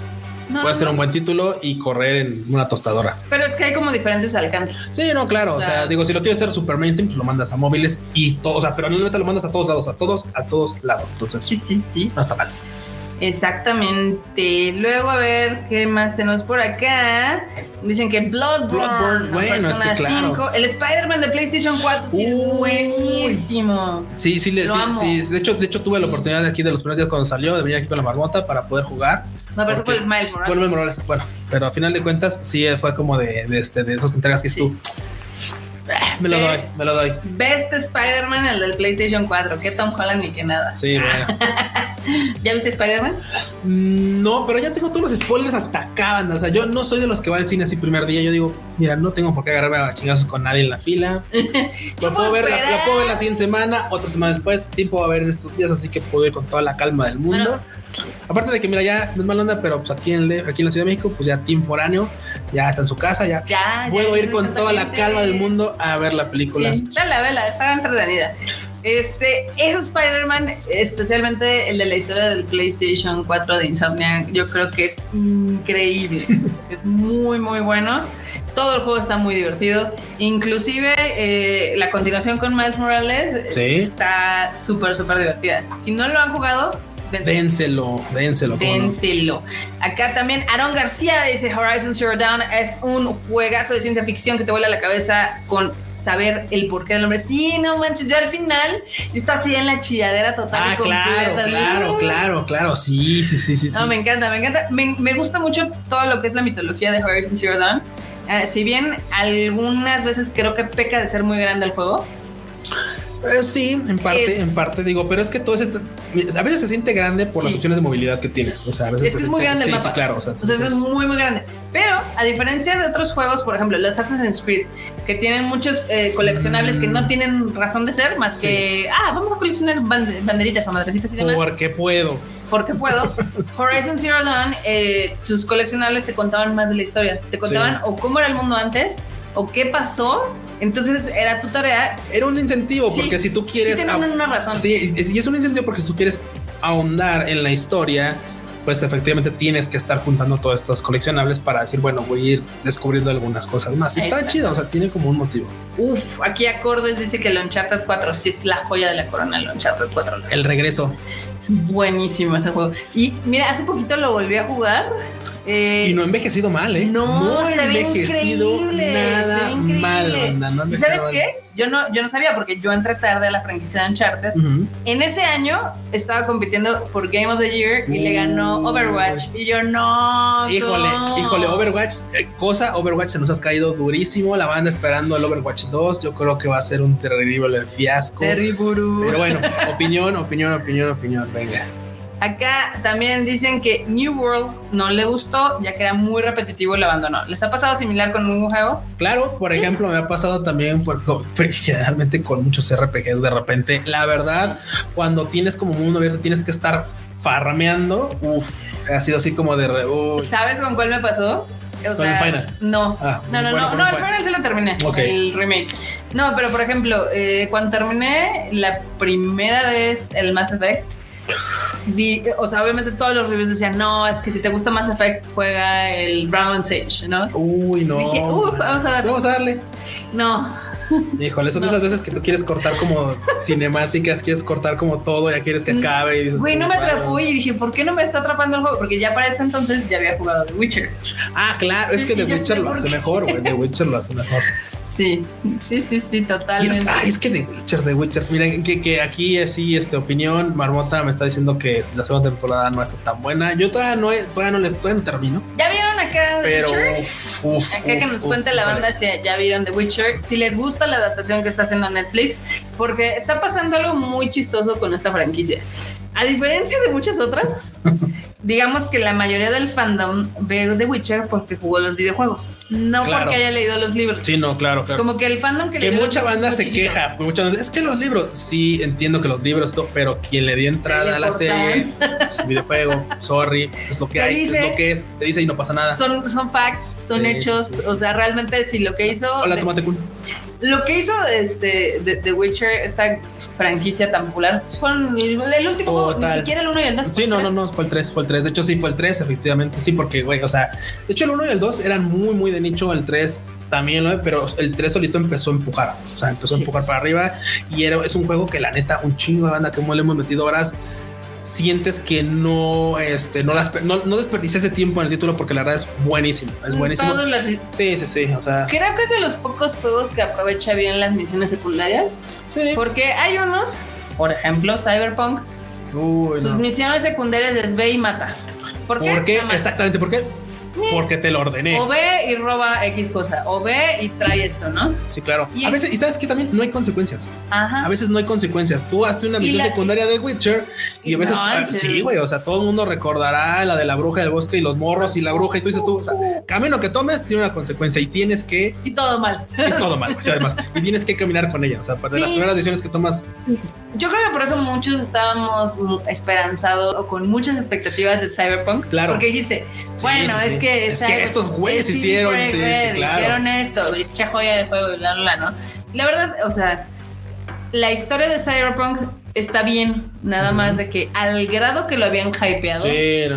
No, puede ser un buen título y correr en una tostadora. Pero es que hay como diferentes alcances. Sí, no, claro. O O sea- digo, si lo quieres hacer super mainstream, pues lo mandas a móviles y todo. O sea, pero no lo mandas a todos lados, a todos, a todos lados. Entonces, Sí, sí, sí. no está mal. Exactamente. Luego a ver qué más tenemos por acá. Dicen que Bloodborne, Bloodborne, ¿no? bueno, es que claro. 5. El Spider-Man de PlayStation 4 sí es buenísimo. Sí, sí, le, sí. De hecho, de hecho, tuve la oportunidad de aquí de los primeros días cuando salió de venir aquí con la marmota para poder jugar. No, pero eso fue Porque- el Miles Morales. Bueno, Morales, bueno, pero a final de cuentas sí fue como de, de, este, de esas entregas que Sí. tú. Me lo doy, me lo doy. Best Spider-Man, el del PlayStation 4. Que Tom Holland ni que nada. Sí, bueno. ¿Ya viste Spider-Man? Mm, No, pero ya tengo todos los spoilers hasta acá, banda. O sea, yo no soy de los que va al cine así primer día. Yo digo, mira, no tengo por qué agarrarme a chingazos con nadie en la fila. Lo puedo ver, la, puedo ver la siguiente semana, otra semana después. Tiempo va a haber en estos días, así que puedo ir con toda la calma del mundo. Bueno. Aparte de que, mira, ya no es mala onda, pero pues aquí en, aquí en la Ciudad de México, pues ya Team Foráneo ya está en su casa, ya, Ya, puedo ya, ir con toda la calma del mundo a ver la película. Sí, vela, vela, está entretenida. Este, ese Spider-Man, especialmente el de la historia del PlayStation 4 de Insomnia, yo creo que es increíble. es muy, muy bueno. Todo el juego está muy divertido. Inclusive eh, la continuación con Miles Morales Sí. está súper, súper divertida. Si no lo han jugado, Dénselo, dénselo. Dénselo. Acá también Aaron García dice Horizon Zero Dawn es un juegazo de ciencia ficción que te vuela la cabeza con saber el porqué del nombre. Sí, no manches, yo al final yo estaba así en la chilladera total. Ah, y claro, claro, claro, claro. Sí, sí, sí, sí. No, sí. me encanta, me encanta. Me, me gusta mucho todo lo que es la mitología de Horizon Zero Dawn. Eh, si bien algunas veces creo que peca de ser muy grande el juego, Eh, sí, en parte, Es- en parte digo, pero es que todo esto, a veces se siente grande por las Sí. opciones de movilidad que tienes. O sea, a veces Es que es muy grande el sí, mapa. Sí, claro. O sea, O sea, es muy, muy grande. Pero, a diferencia de otros juegos, por ejemplo, los Assassin's Creed, que tienen muchos eh, coleccionables que no tienen razón de ser, más Mm. Que, ah, vamos a coleccionar band- banderitas o madrecitas y demás, porque puedo. porque puedo. Horizon Zero Dawn, eh, sus coleccionables te contaban más de la historia. Te contaban o cómo era el mundo antes, o qué pasó. Entonces, era tu tarea. Era un incentivo, Sí, porque si tú quieres. sí tienen una razón. Sí, y es un incentivo porque si tú quieres ahondar en la historia, pues efectivamente tienes que estar juntando todas estas coleccionables para decir, bueno, voy a ir descubriendo algunas cosas más. Está Exacto. chido, o sea, tiene como un motivo. Uf, aquí Acordes dice que el Uncharted 4 sí es la joya de la corona, el Uncharted 4. El regreso. Es buenísimo ese juego. Y mira, hace poquito lo volví a jugar. eh, Y no ha envejecido mal, ¿eh? no, ha se ve envejecido nada mal, banda, no ha ¿Y sabes qué? Yo no, yo no sabía porque yo entré tarde a la franquicia de Uncharted. En ese año estaba compitiendo por Game of the Year y le ganó Uy. Overwatch. Y yo no. Híjole, no. híjole, Overwatch, eh, cosa, Overwatch se nos ha caído durísimo. La banda esperando el Overwatch 2. Yo creo que va a ser un terrible fiasco. Terriburu. Pero bueno, opinión, opinión, opinión, opinión. Venga. Acá también dicen que New World no le gustó, ya que era muy repetitivo y lo abandonó. ¿Les ha pasado similar con un juego? Claro, por ejemplo, me ha pasado también por, por- generalmente con muchos RPGs de repente. La verdad, cuando tienes como mundo abierto, tienes que estar farrameando. Uf, ha sido así como de. re- uy. ¿Sabes con cuál me pasó? O ¿Con el Final? No. Ah, no, no, bueno, no, no, el Final se lo terminé. Ok. El remake. No, pero por ejemplo, eh, cuando terminé la primera vez el Mass Effect, di- o sea, obviamente todos los reviews decían, no, es que si te gusta Mass Effect, juega el Brown Sage, ¿no? Uy, no. Dije, uh, vamos a darle. Vamos a darle. No. Híjole, son No. esas veces que tú quieres cortar como cinemáticas, quieres cortar como todo, ya quieres que acabe. Y dices, Güey, no me atrapó y dije, ¿por qué no me está atrapando el juego? Porque ya para ese entonces ya había jugado The Witcher. Ah, claro, es que The Witcher lo hace mejor, güey. The Witcher lo hace mejor. Sí, sí, sí, sí, totalmente. ay, es que The Witcher, The Witcher. Miren, que, que aquí así, este opinión, Marmota me está diciendo que la segunda temporada no está tan buena. Yo todavía no, todavía no les todavía no termino, ¿Ya vieron acá The pero Witcher? uf, uf, Acá que nos cuente la banda si ya vieron The Witcher, si les gusta la adaptación que está haciendo Netflix, porque está pasando algo muy chistoso con esta franquicia. A diferencia de muchas otras, digamos que la mayoría del fandom ve The Witcher porque jugó los videojuegos, no Claro. porque haya leído los libros. Sí, no, claro, claro. Como que el fandom que, que leyó mucha banda se chiquito. queja, mucha banda- es que los libros, sí entiendo que los libros, pero quien le dio entrada a la serie, es un videojuego, sorry, es lo que Se hay, dice- es lo que es, se dice y no pasa nada. Son, son facts, son Sí, hechos, sí, sí, o sea, realmente si lo que hizo... Hola, de- tomate cool. Lo que hizo este de The Witcher, esta franquicia tan popular, fueron el, el último juego, ni siquiera el 1 y el 2. Sí, no, no, no, fue el 3, fue el 3. De hecho, sí, fue el 3, efectivamente, sí, porque, güey, o sea, de hecho, el 1 y el 2 eran muy, muy de nicho, el 3 también, ¿no? pero el 3 solito empezó a empujar, o sea, empezó a Sí. empujar para arriba y era, es un juego que la neta, un chingo de banda, como le hemos metido horas, sientes que no, este, no, las, no, no desperdicié ese tiempo en el título porque la verdad es buenísimo, es buenísimo. Todos las- Sí, sí, sí, o sea, Creo que es de los pocos juegos que aprovecha bien las misiones secundarias, sí. porque hay unos, por ejemplo, Cyberpunk, Uy, sus no. misiones secundarias es ve y mata. ¿Por qué? ¿Por qué? Exactamente, ¿por qué? Porque te lo ordené. O ve y roba X cosa, o ve y trae esto, ¿no? Sí, claro. Y- A veces, y sabes que también no hay consecuencias. Ajá. A veces no hay consecuencias. Tú haces una misión la- secundaria de Witcher y a veces, No, ah, sí, güey, o sea, todo el mundo recordará la de la bruja del bosque y los morros y la bruja y tú dices tú, o sea, camino que tomes tiene una consecuencia y tienes que, Y todo mal. y todo mal, o sea, además, y tienes que caminar con ella, o sea, para Sí. las primeras decisiones que tomas, Yo creo que por eso muchos estábamos esperanzados o con muchas expectativas de Cyberpunk. Claro. Porque dijiste, bueno, sí, es sí. Es que estos güeyes hicieron, sí, sí, claro. hicieron esto, echa joya de juego y bla, bla, ¿no? La verdad, o sea, la historia de Cyberpunk está bien, nada más de que al grado que lo habían hypeado,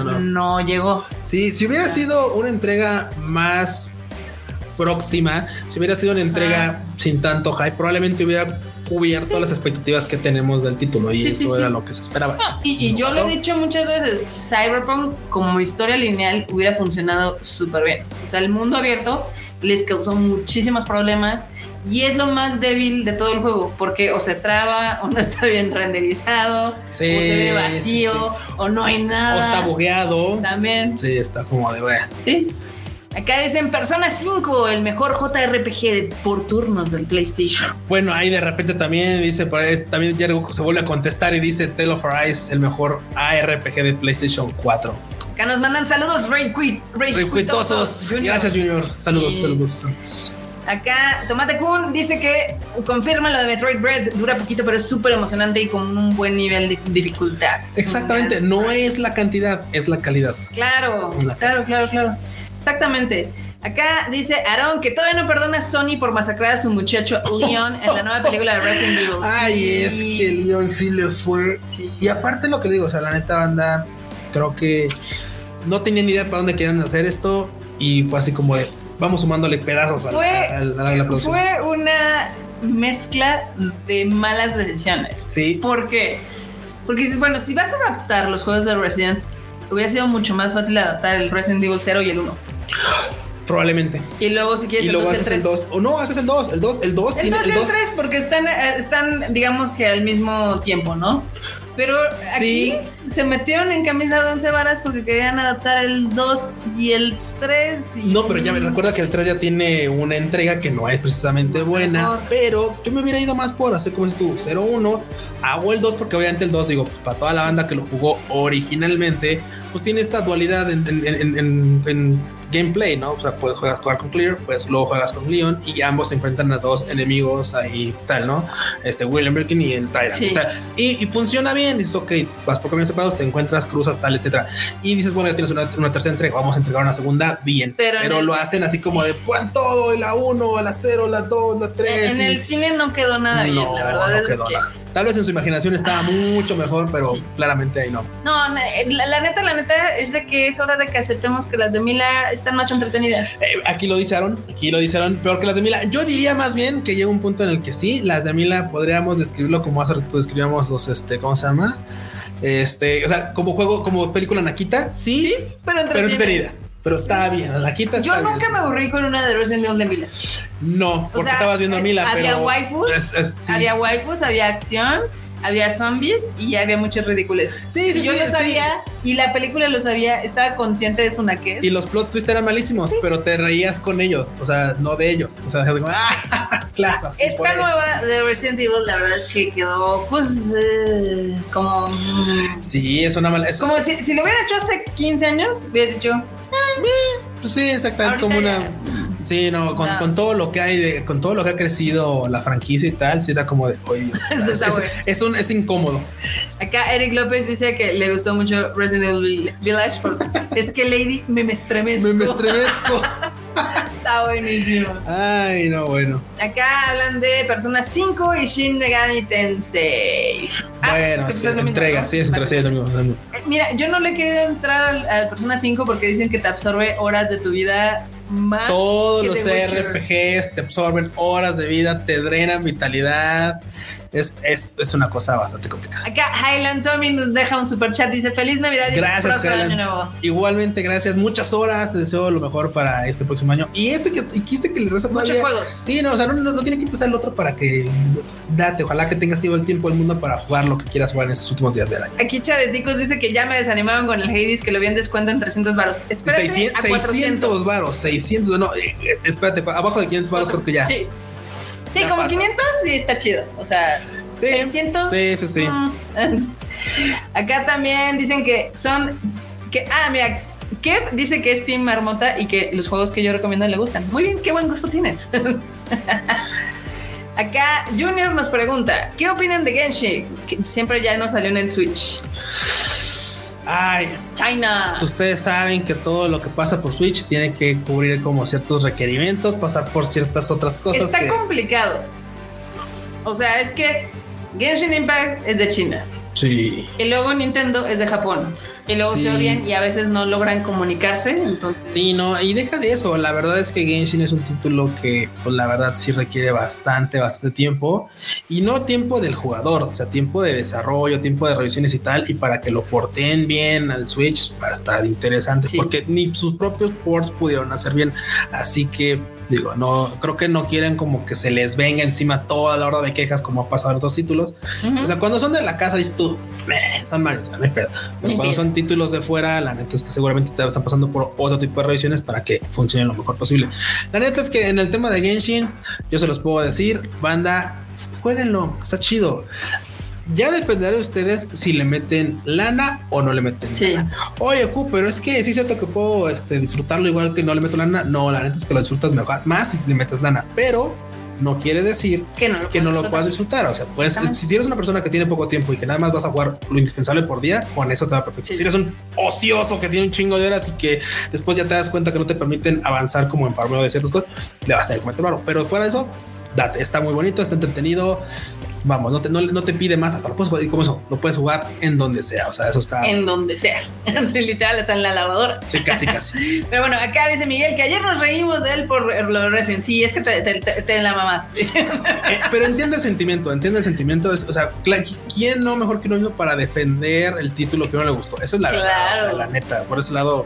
no, no. llegó. Sí, si hubiera sido una entrega más próxima, si hubiera sido una entrega sin tanto hype, probablemente hubiera cubierto todas las expectativas que tenemos del título y Sí, eso sí, era sí. lo que se esperaba. No, y, y No yo pasó. lo he dicho muchas veces, Cyberpunk como historia lineal hubiera funcionado súper bien. O sea, el mundo abierto les causó muchísimos problemas y es lo más débil de todo el juego, porque o se traba, o no está bien renderizado, Sí, o se ve sí, vacío, sí. o no hay nada. O está bugueado. También, Sí, está como de "Bleh". sí. Acá dicen Persona 5, el mejor JRPG por turnos del PlayStation. Bueno, ahí de repente también dice, también Jergo se vuelve a contestar y dice Tale of Arise, el mejor ARPG de PlayStation 4. Acá nos mandan saludos, Ray Quit, Ray Recuitosos. Junior. Gracias, Junior. Saludos, Y- saludos. Acá Tomate Kun dice que confirma lo de Metroid Bread, dura poquito pero es súper emocionante y con un buen nivel de dificultad. Exactamente, no es la cantidad, es la calidad. Claro, La- claro, claro, claro. Exactamente. Acá dice Aaron que todavía no perdona a Sony por masacrar a su muchacho Leon en la nueva película de Resident Evil. Ay, es que Leon sí le fue. Sí. Y aparte lo que le digo, o sea, la neta banda, creo que no tenía ni idea para dónde querían hacer esto y fue así como de, vamos sumándole pedazos a, la- Fue, a la, a la producción. fue una mezcla de malas decisiones. Sí, ¿Por qué? Porque dices, bueno, si vas a adaptar los juegos de Resident, hubiera sido mucho más fácil adaptar el Resident Evil 0 y el 1. Probablemente. Y luego si quieres Y luego 2 y el haces el 3. 2. O no, haces el 2. El 2, el 2 El tiene 2 y el el 2. 3 porque están, eh, están, digamos que al mismo tiempo, ¿no? Pero aquí Sí. se metieron en camisa de 11 varas porque querían adaptar el 2 y el 3. y- No, pero ya me recuerda que el 3 ya tiene una entrega que no es precisamente buena, Mejor. pero yo me hubiera ido más por hacer como si tú 0-1, hago el 2 porque obviamente el 2, digo, pues, para toda la banda que lo jugó originalmente, pues tiene esta dualidad en, en- en- en- en gameplay, ¿no? O sea, puedes juegas jugar con Clear, pues luego juegas con Leon y ambos se enfrentan a dos enemigos ahí tal, ¿no? Este William Birkin y el Tyrant. Sí. y tal. Y, y funciona bien, dices, ok, vas por caminos separados, te encuentras, cruzas, tal, etcétera. Y dices, bueno, ya tienes una, una tercera entrega, vamos a entregar una segunda, bien. Pero Pero, en el- lo hacen así como de, pon todo, la 1, la 0, la 2, la 3. En el cine no quedó nada bien, la verdad no es quedó que... nada. Tal vez en su imaginación estaba mucho mejor, pero Sí. claramente ahí no. No, la, la neta, la neta es de que es hora de que aceptemos que las de Mila están más entretenidas. Eh, aquí lo dijeron, aquí lo dijeron, peor que las de Mila. Yo diría más bien que llega un punto en el que sí, las de Mila podríamos describirlo como hace rato describíamos los, este, ¿cómo se llama? Este, o sea, como juego, como película Nakita, sí, Pero pero entretenida. Pero está bien, la está Yo nunca bien. me aburrí con una de Resident Evil de Mila. No, porque sea, estabas viendo a Mila, había pero waifus, es- es- sí. Había waifus, había acción, había zombies y había muchos ridículos. Sí, sí, yo sí, lo sí. sabía y la película lo sabía, estaba consciente de su naquez. Y los plot twists eran malísimos, pero te reías con ellos, o sea, no de ellos. O sea, como, ah, claro. Esta nueva de Resident Evil, la verdad es que quedó, pues, eh, como. mm, Sí, es una mala. Como es- si, si lo hubiera hecho hace 15 años, hubieras dicho. pues sí, exactamente. Es como ya- una. Sí, no, con, No. con todo lo que hay, de, con todo lo que ha crecido la franquicia y tal, sí era como de, oye, es, es- bueno. es un, es incómodo. Acá Eric López dice que le gustó mucho Resident Evil Village. porque es que Lady me me estremezco. Me, me estremezco. Está buenísimo. Ay, no, bueno. Acá hablan de Persona 5 y Shin Megami Tensei. Ah, bueno, pues es que es lo mismo, entrega, sí, es entre sí, es lo mismo. Eh, Mira, yo no le he querido entrar al, al Persona 5 porque dicen que te absorbe horas de tu vida más. Todos que los. RPGs te absorben horas de vida, te drenan vitalidad. Es, es, es una cosa bastante complicada. Acá Highland Tommy nos deja un super chat, dice feliz Navidad y Gracias, año nuevo. Igualmente, gracias. Muchas horas. Te deseo lo mejor para este próximo año. Y este que y que que le resta Muchos todavía. juegos. Sí, no, o sea, no, no, no tiene que empezar el otro para que date. Ojalá que tengas todo el tiempo del mundo para jugar lo que quieras jugar en estos últimos días del año. Aquí Chadeticos dice que ya me desanimaron con el Hades que lo vi en descuento en 300 baros. Espérate 600, a 400. 600 varos, 600, no, eh, eh, espérate, abajo de 500 varos creo que ya. Sí, sí Ya como pasa. 500 sí está chido. O sea, Sí. 600. Sí, sí, sí. Acá también dicen que son. que Ah, mira. Kev dice que es Team Marmota y que los juegos que yo recomiendo le gustan. Muy bien, qué buen gusto tienes. Acá Junior nos pregunta, ¿qué opinan de Genshin? Que siempre ya no salió en el Switch. Ay, China. ustedes saben que todo lo que pasa por Switch tiene que cubrir como ciertos requerimientos, pasar por ciertas otras cosas. Está que- complicado. O sea, es que Genshin Impact es de China. Sí. Y luego Nintendo es de Japón. Y luego Sí. se odian y a veces no logran comunicarse. Entonces, Sí, no, y deja de eso. La verdad es que Genshin es un título que, pues la verdad, sí requiere bastante, bastante tiempo. Y no tiempo del jugador, o sea, tiempo de desarrollo, tiempo de revisiones y tal. Y para que lo porten bien al Switch va a estar interesante, Sí. porque ni sus propios ports pudieron hacer bien. Así que, digo, no, creo que no quieren como que se les venga encima toda la hora de quejas, como ha pasado en otros títulos. ujú. O sea, cuando son de la casa, dices tú, "Meh, son sea, no hay pedo. Pero cuando son títulos de fuera, la neta es que seguramente te están pasando por otro tipo de revisiones para que funcione lo mejor posible. La neta es que en el tema de Genshin, yo se los puedo decir, banda, jueguenlo, está chido. Ya dependerá de ustedes si le meten lana o no le meten Sí. lana. Oye, Q, pero es que sí es cierto que puedo este, disfrutarlo igual que no le meto lana. No, la neta es que lo disfrutas mejor, más si le metes lana, pero no quiere decir que no lo, que no lo puedas disfrutar. O sea, pues si eres una persona que tiene poco tiempo y que nada más vas a jugar lo indispensable por día, con eso te va perfecto. Sí. Si eres un ocioso que tiene un chingo de horas y que después ya te das cuenta que no te permiten avanzar como en farmeo de ciertas cosas, le vas a tener que meter varo. Pero fuera de eso, date, está muy bonito, está entretenido. Vamos, no te, no, no te pide más, hasta lo puedes jugar y como eso, lo puedes jugar en donde sea. O sea, eso está. En donde sea. Sí, literal, está en la lavadora. Sí, casi, casi. Pero bueno, acá dice Miguel que ayer nos reímos de él por lo Resident. Sí, es que te, te, te- te la mamaste. Eh, pero entiendo el sentimiento, entiendo el sentimiento. es- o sea, ¿quién no mejor que uno mismo para defender el título que uno le gustó? Eso es la verdad, o sea, Claro. la neta. Por ese lado,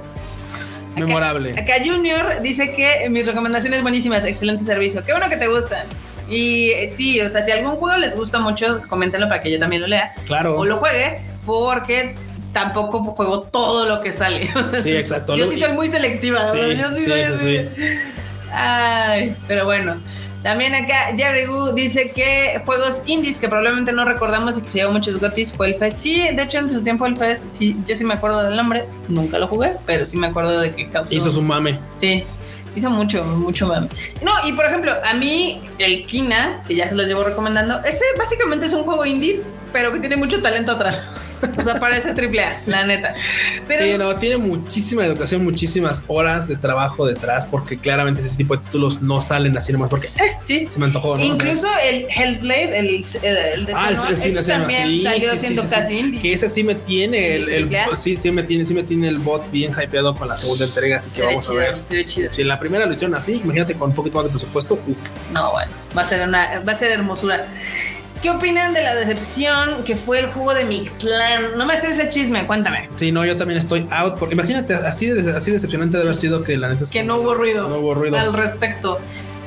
memorable. Acá Junior dice que mis recomendaciones buenísimas, excelente servicio. Qué bueno que te gustan. Y eh, sí, o sea, si algún juego les gusta mucho, coméntenlo para que yo también lo lea Claro. o lo juegue, porque tampoco juego todo lo que sale. Sí, exacto. Yo sí soy muy selectiva. Sí. Yo sí, sí, soy sí, así. Ay, pero bueno. También acá Jerry Gu dice que juegos indies que probablemente no recordamos y que se llevó muchos gotis fue el Fest. Sí, de hecho en su tiempo el Fest, sí, yo sí me acuerdo del nombre, nunca lo jugué, pero sí me acuerdo de que causó. Hizo su mame. Sí, hizo mucho, mucho mame. No, y por ejemplo, a mí el Kina, que ya se los llevo recomendando, ese básicamente es un juego indie, pero que tiene mucho talento atrás. O sea, parece triple A, la neta. Pero sí, no, tiene muchísima educación, muchísimas horas de trabajo detrás, porque claramente ese tipo de títulos no salen así nomás porque eh, sí. se me antojó. ¿no? Incluso el Hellblade, el, el, el de Ah, el, Senua, el cine, ese también sí, salió sí, sí, siendo sí, sí. casi indie. Que ese sí me tiene el, el- sí, sí me tiene, sí me tiene el bot bien hypeado con la segunda entrega, así que vamos chido, a ver. chido. Si en la primera lo hicieron así, imagínate con un poquito más de presupuesto. uf. No, bueno, va a ser una, va a ser hermosura. ¿Qué opinan de la decepción que fue el juego de Mictlán? No me sé ese chisme, cuéntame. Sí, no, yo también estoy out. Porque imagínate, así, de, así decepcionante de haber sido que la neta es Que no hubo ruido. No hubo ruido. Al respecto.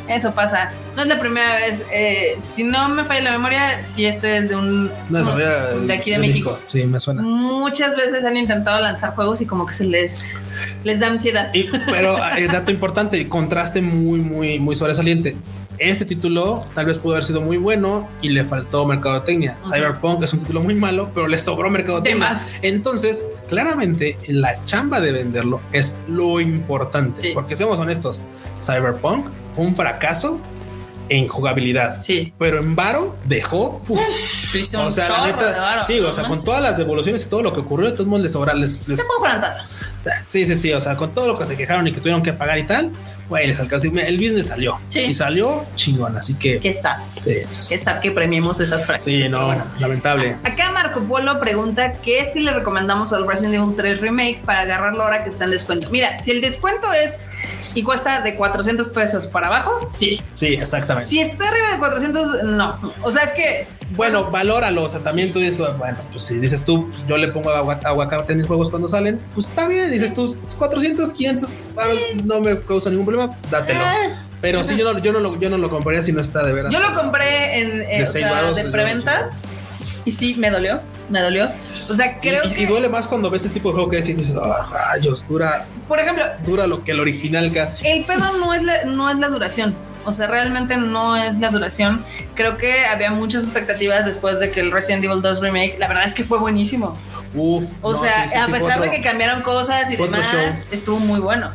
Eso pasa. No es la primera vez. eh, si no me falla la memoria, si este es de un. Desarrollada de aquí de, México. Sí, me suena. Muchas veces han intentado lanzar juegos y como que se les, les da ansiedad. Y- pero eh, dato importante, contraste muy, muy, muy sobresaliente. Este título tal vez pudo haber sido muy bueno y le faltó mercadotecnia. Cyberpunk es un título muy malo, pero le sobró mercadotecnia. De más. Entonces, claramente, la chamba de venderlo es lo importante. Sí. Porque seamos honestos, Cyberpunk fue un fracaso en jugabilidad. Sí. Pero en Varo dejó. uf, o sea, la neta, sí, o sea, con todas las devoluciones y todo lo que ocurrió, de todos modos les sobra, les, les-. Sí, sí, sí. O sea, con todo lo que se quejaron y que tuvieron que pagar y tal, güey, les alcanzó. El business salió. Sí. Y salió chingón. Así que. Qué sad. Sí, Qué sad que premiemos esas prácticas. sí, no, bueno. lamentable. Acá Marco Polo pregunta que si le recomendamos al Resident Evil 3 Remake para agarrarlo ahora que está en descuento. Mira, si el descuento es y cuesta de 400 pesos para abajo, sí. Sí, exactamente. Si está arriba de 400, no. O sea, es que. Bueno, valóralo. O sea, también tú dices, bueno, pues si dices tú, yo le pongo agua- aguacate en mis juegos cuando salen, pues está bien. Dices tú, 400, 500 varos, no me causa ningún problema, dátelo. eh, Pero sí, yo no, yo no, lo, yo no lo compraría si no está de veras. Yo lo compré en, eh, De o sea, preventa y sí, me dolió, me dolió. O sea, creo y- que, y duele más cuando ves el tipo de juego que es y dices, ah, rayos, dura, por ejemplo, dura lo que el original casi. el pedo no es la, no es la duración. O sea, realmente no es la duración. Creo que había muchas expectativas después de que el Resident Evil 2 Remake, la verdad es que fue buenísimo. Uf, O no, sea, sí, sí, a sí, pesar otro- de que cambiaron cosas y demás, estuvo muy bueno.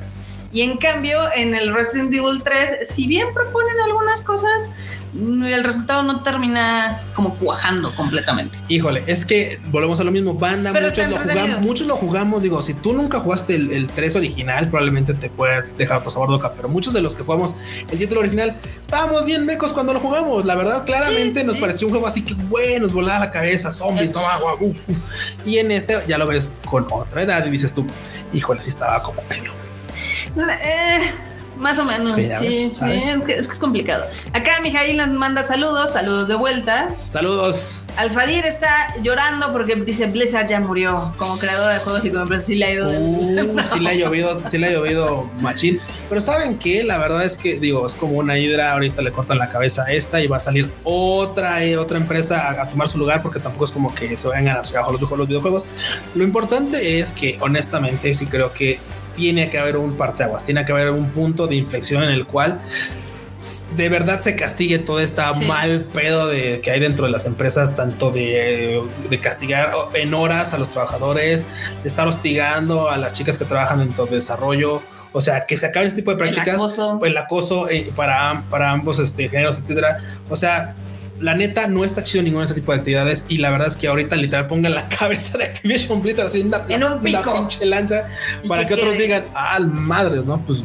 Y en cambio, en el Resident Evil 3, si bien proponen algunas cosas, el resultado no termina como cuajando completamente. Híjole, es que volvemos a lo mismo. Banda, muchos lo, jugamos, muchos lo jugamos. Digo, si tú nunca jugaste el, el 3 original, probablemente te pueda dejar otro sabor de boca. Pero muchos de los que jugamos el título original, estábamos bien mecos cuando lo jugamos. La verdad, claramente Sí, nos sí. pareció un juego así que bueno, nos volaba la cabeza, zombies, Es- no agua, uf, uf. Y en este ya lo ves con otra edad y dices tú, híjole, sí estaba como medio. Eh, más o menos. Sí, Sí, es, que, es que es complicado. Acá Mijail nos manda saludos, saludos de vuelta. Saludos. Alfadir está llorando porque dice Blizzard ya murió como creador de juegos y como empresa. Sí le ha ido. Uh, sí le ha llovido, sí le ha llovido machín. Pero saben que la verdad es que digo, es como una hidra, ahorita le cortan la cabeza a esta y va a salir otra eh, otra empresa a, a tomar su lugar porque tampoco es como que se vayan a los, los videojuegos. Lo importante es que honestamente sí creo que tiene que haber un parteaguas, tiene que haber un punto de inflexión en el cual de verdad se castigue todo este Sí. mal pedo de que hay dentro de las empresas, tanto de, de castigar en horas a los trabajadores, de estar hostigando a las chicas que trabajan dentro de desarrollo. O sea, que se acabe este tipo de El prácticas. acoso. El acoso eh, para, para ambos este, géneros, etcétera. O sea, la neta no está chido ninguno de ese tipo de actividades. Y la verdad es que ahorita literal pongan la cabeza de Activision Blizzard así en una, En un una pinche lanza para que que, otros digan, ah, madres, ¿no? Pues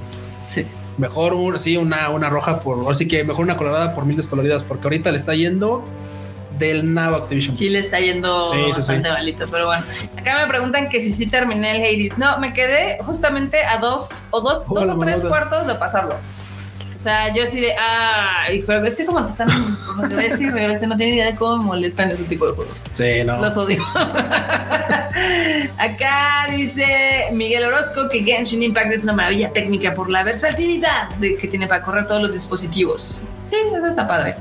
Sí. mejor un, sí, una, una roja por, así que mejor una colorada por mil descoloridas, porque ahorita le está yendo del nabo a Activision. Sí le está yendo Sí, bastante sí. malito, pero bueno. Acá me preguntan que si sí terminé el Hades. No, me quedé justamente a dos o dos, o tres cuartos de pasarlo. O sea, yo así de, ay, pero es que como te están regrese y regrese, no tiene idea de cómo me molestan ese tipo de juegos. Sí, no. Los odio. Acá dice Miguel Orozco que Genshin Impact es una maravilla técnica por la versatilidad de que tiene para correr todos los dispositivos. Sí, eso está padre.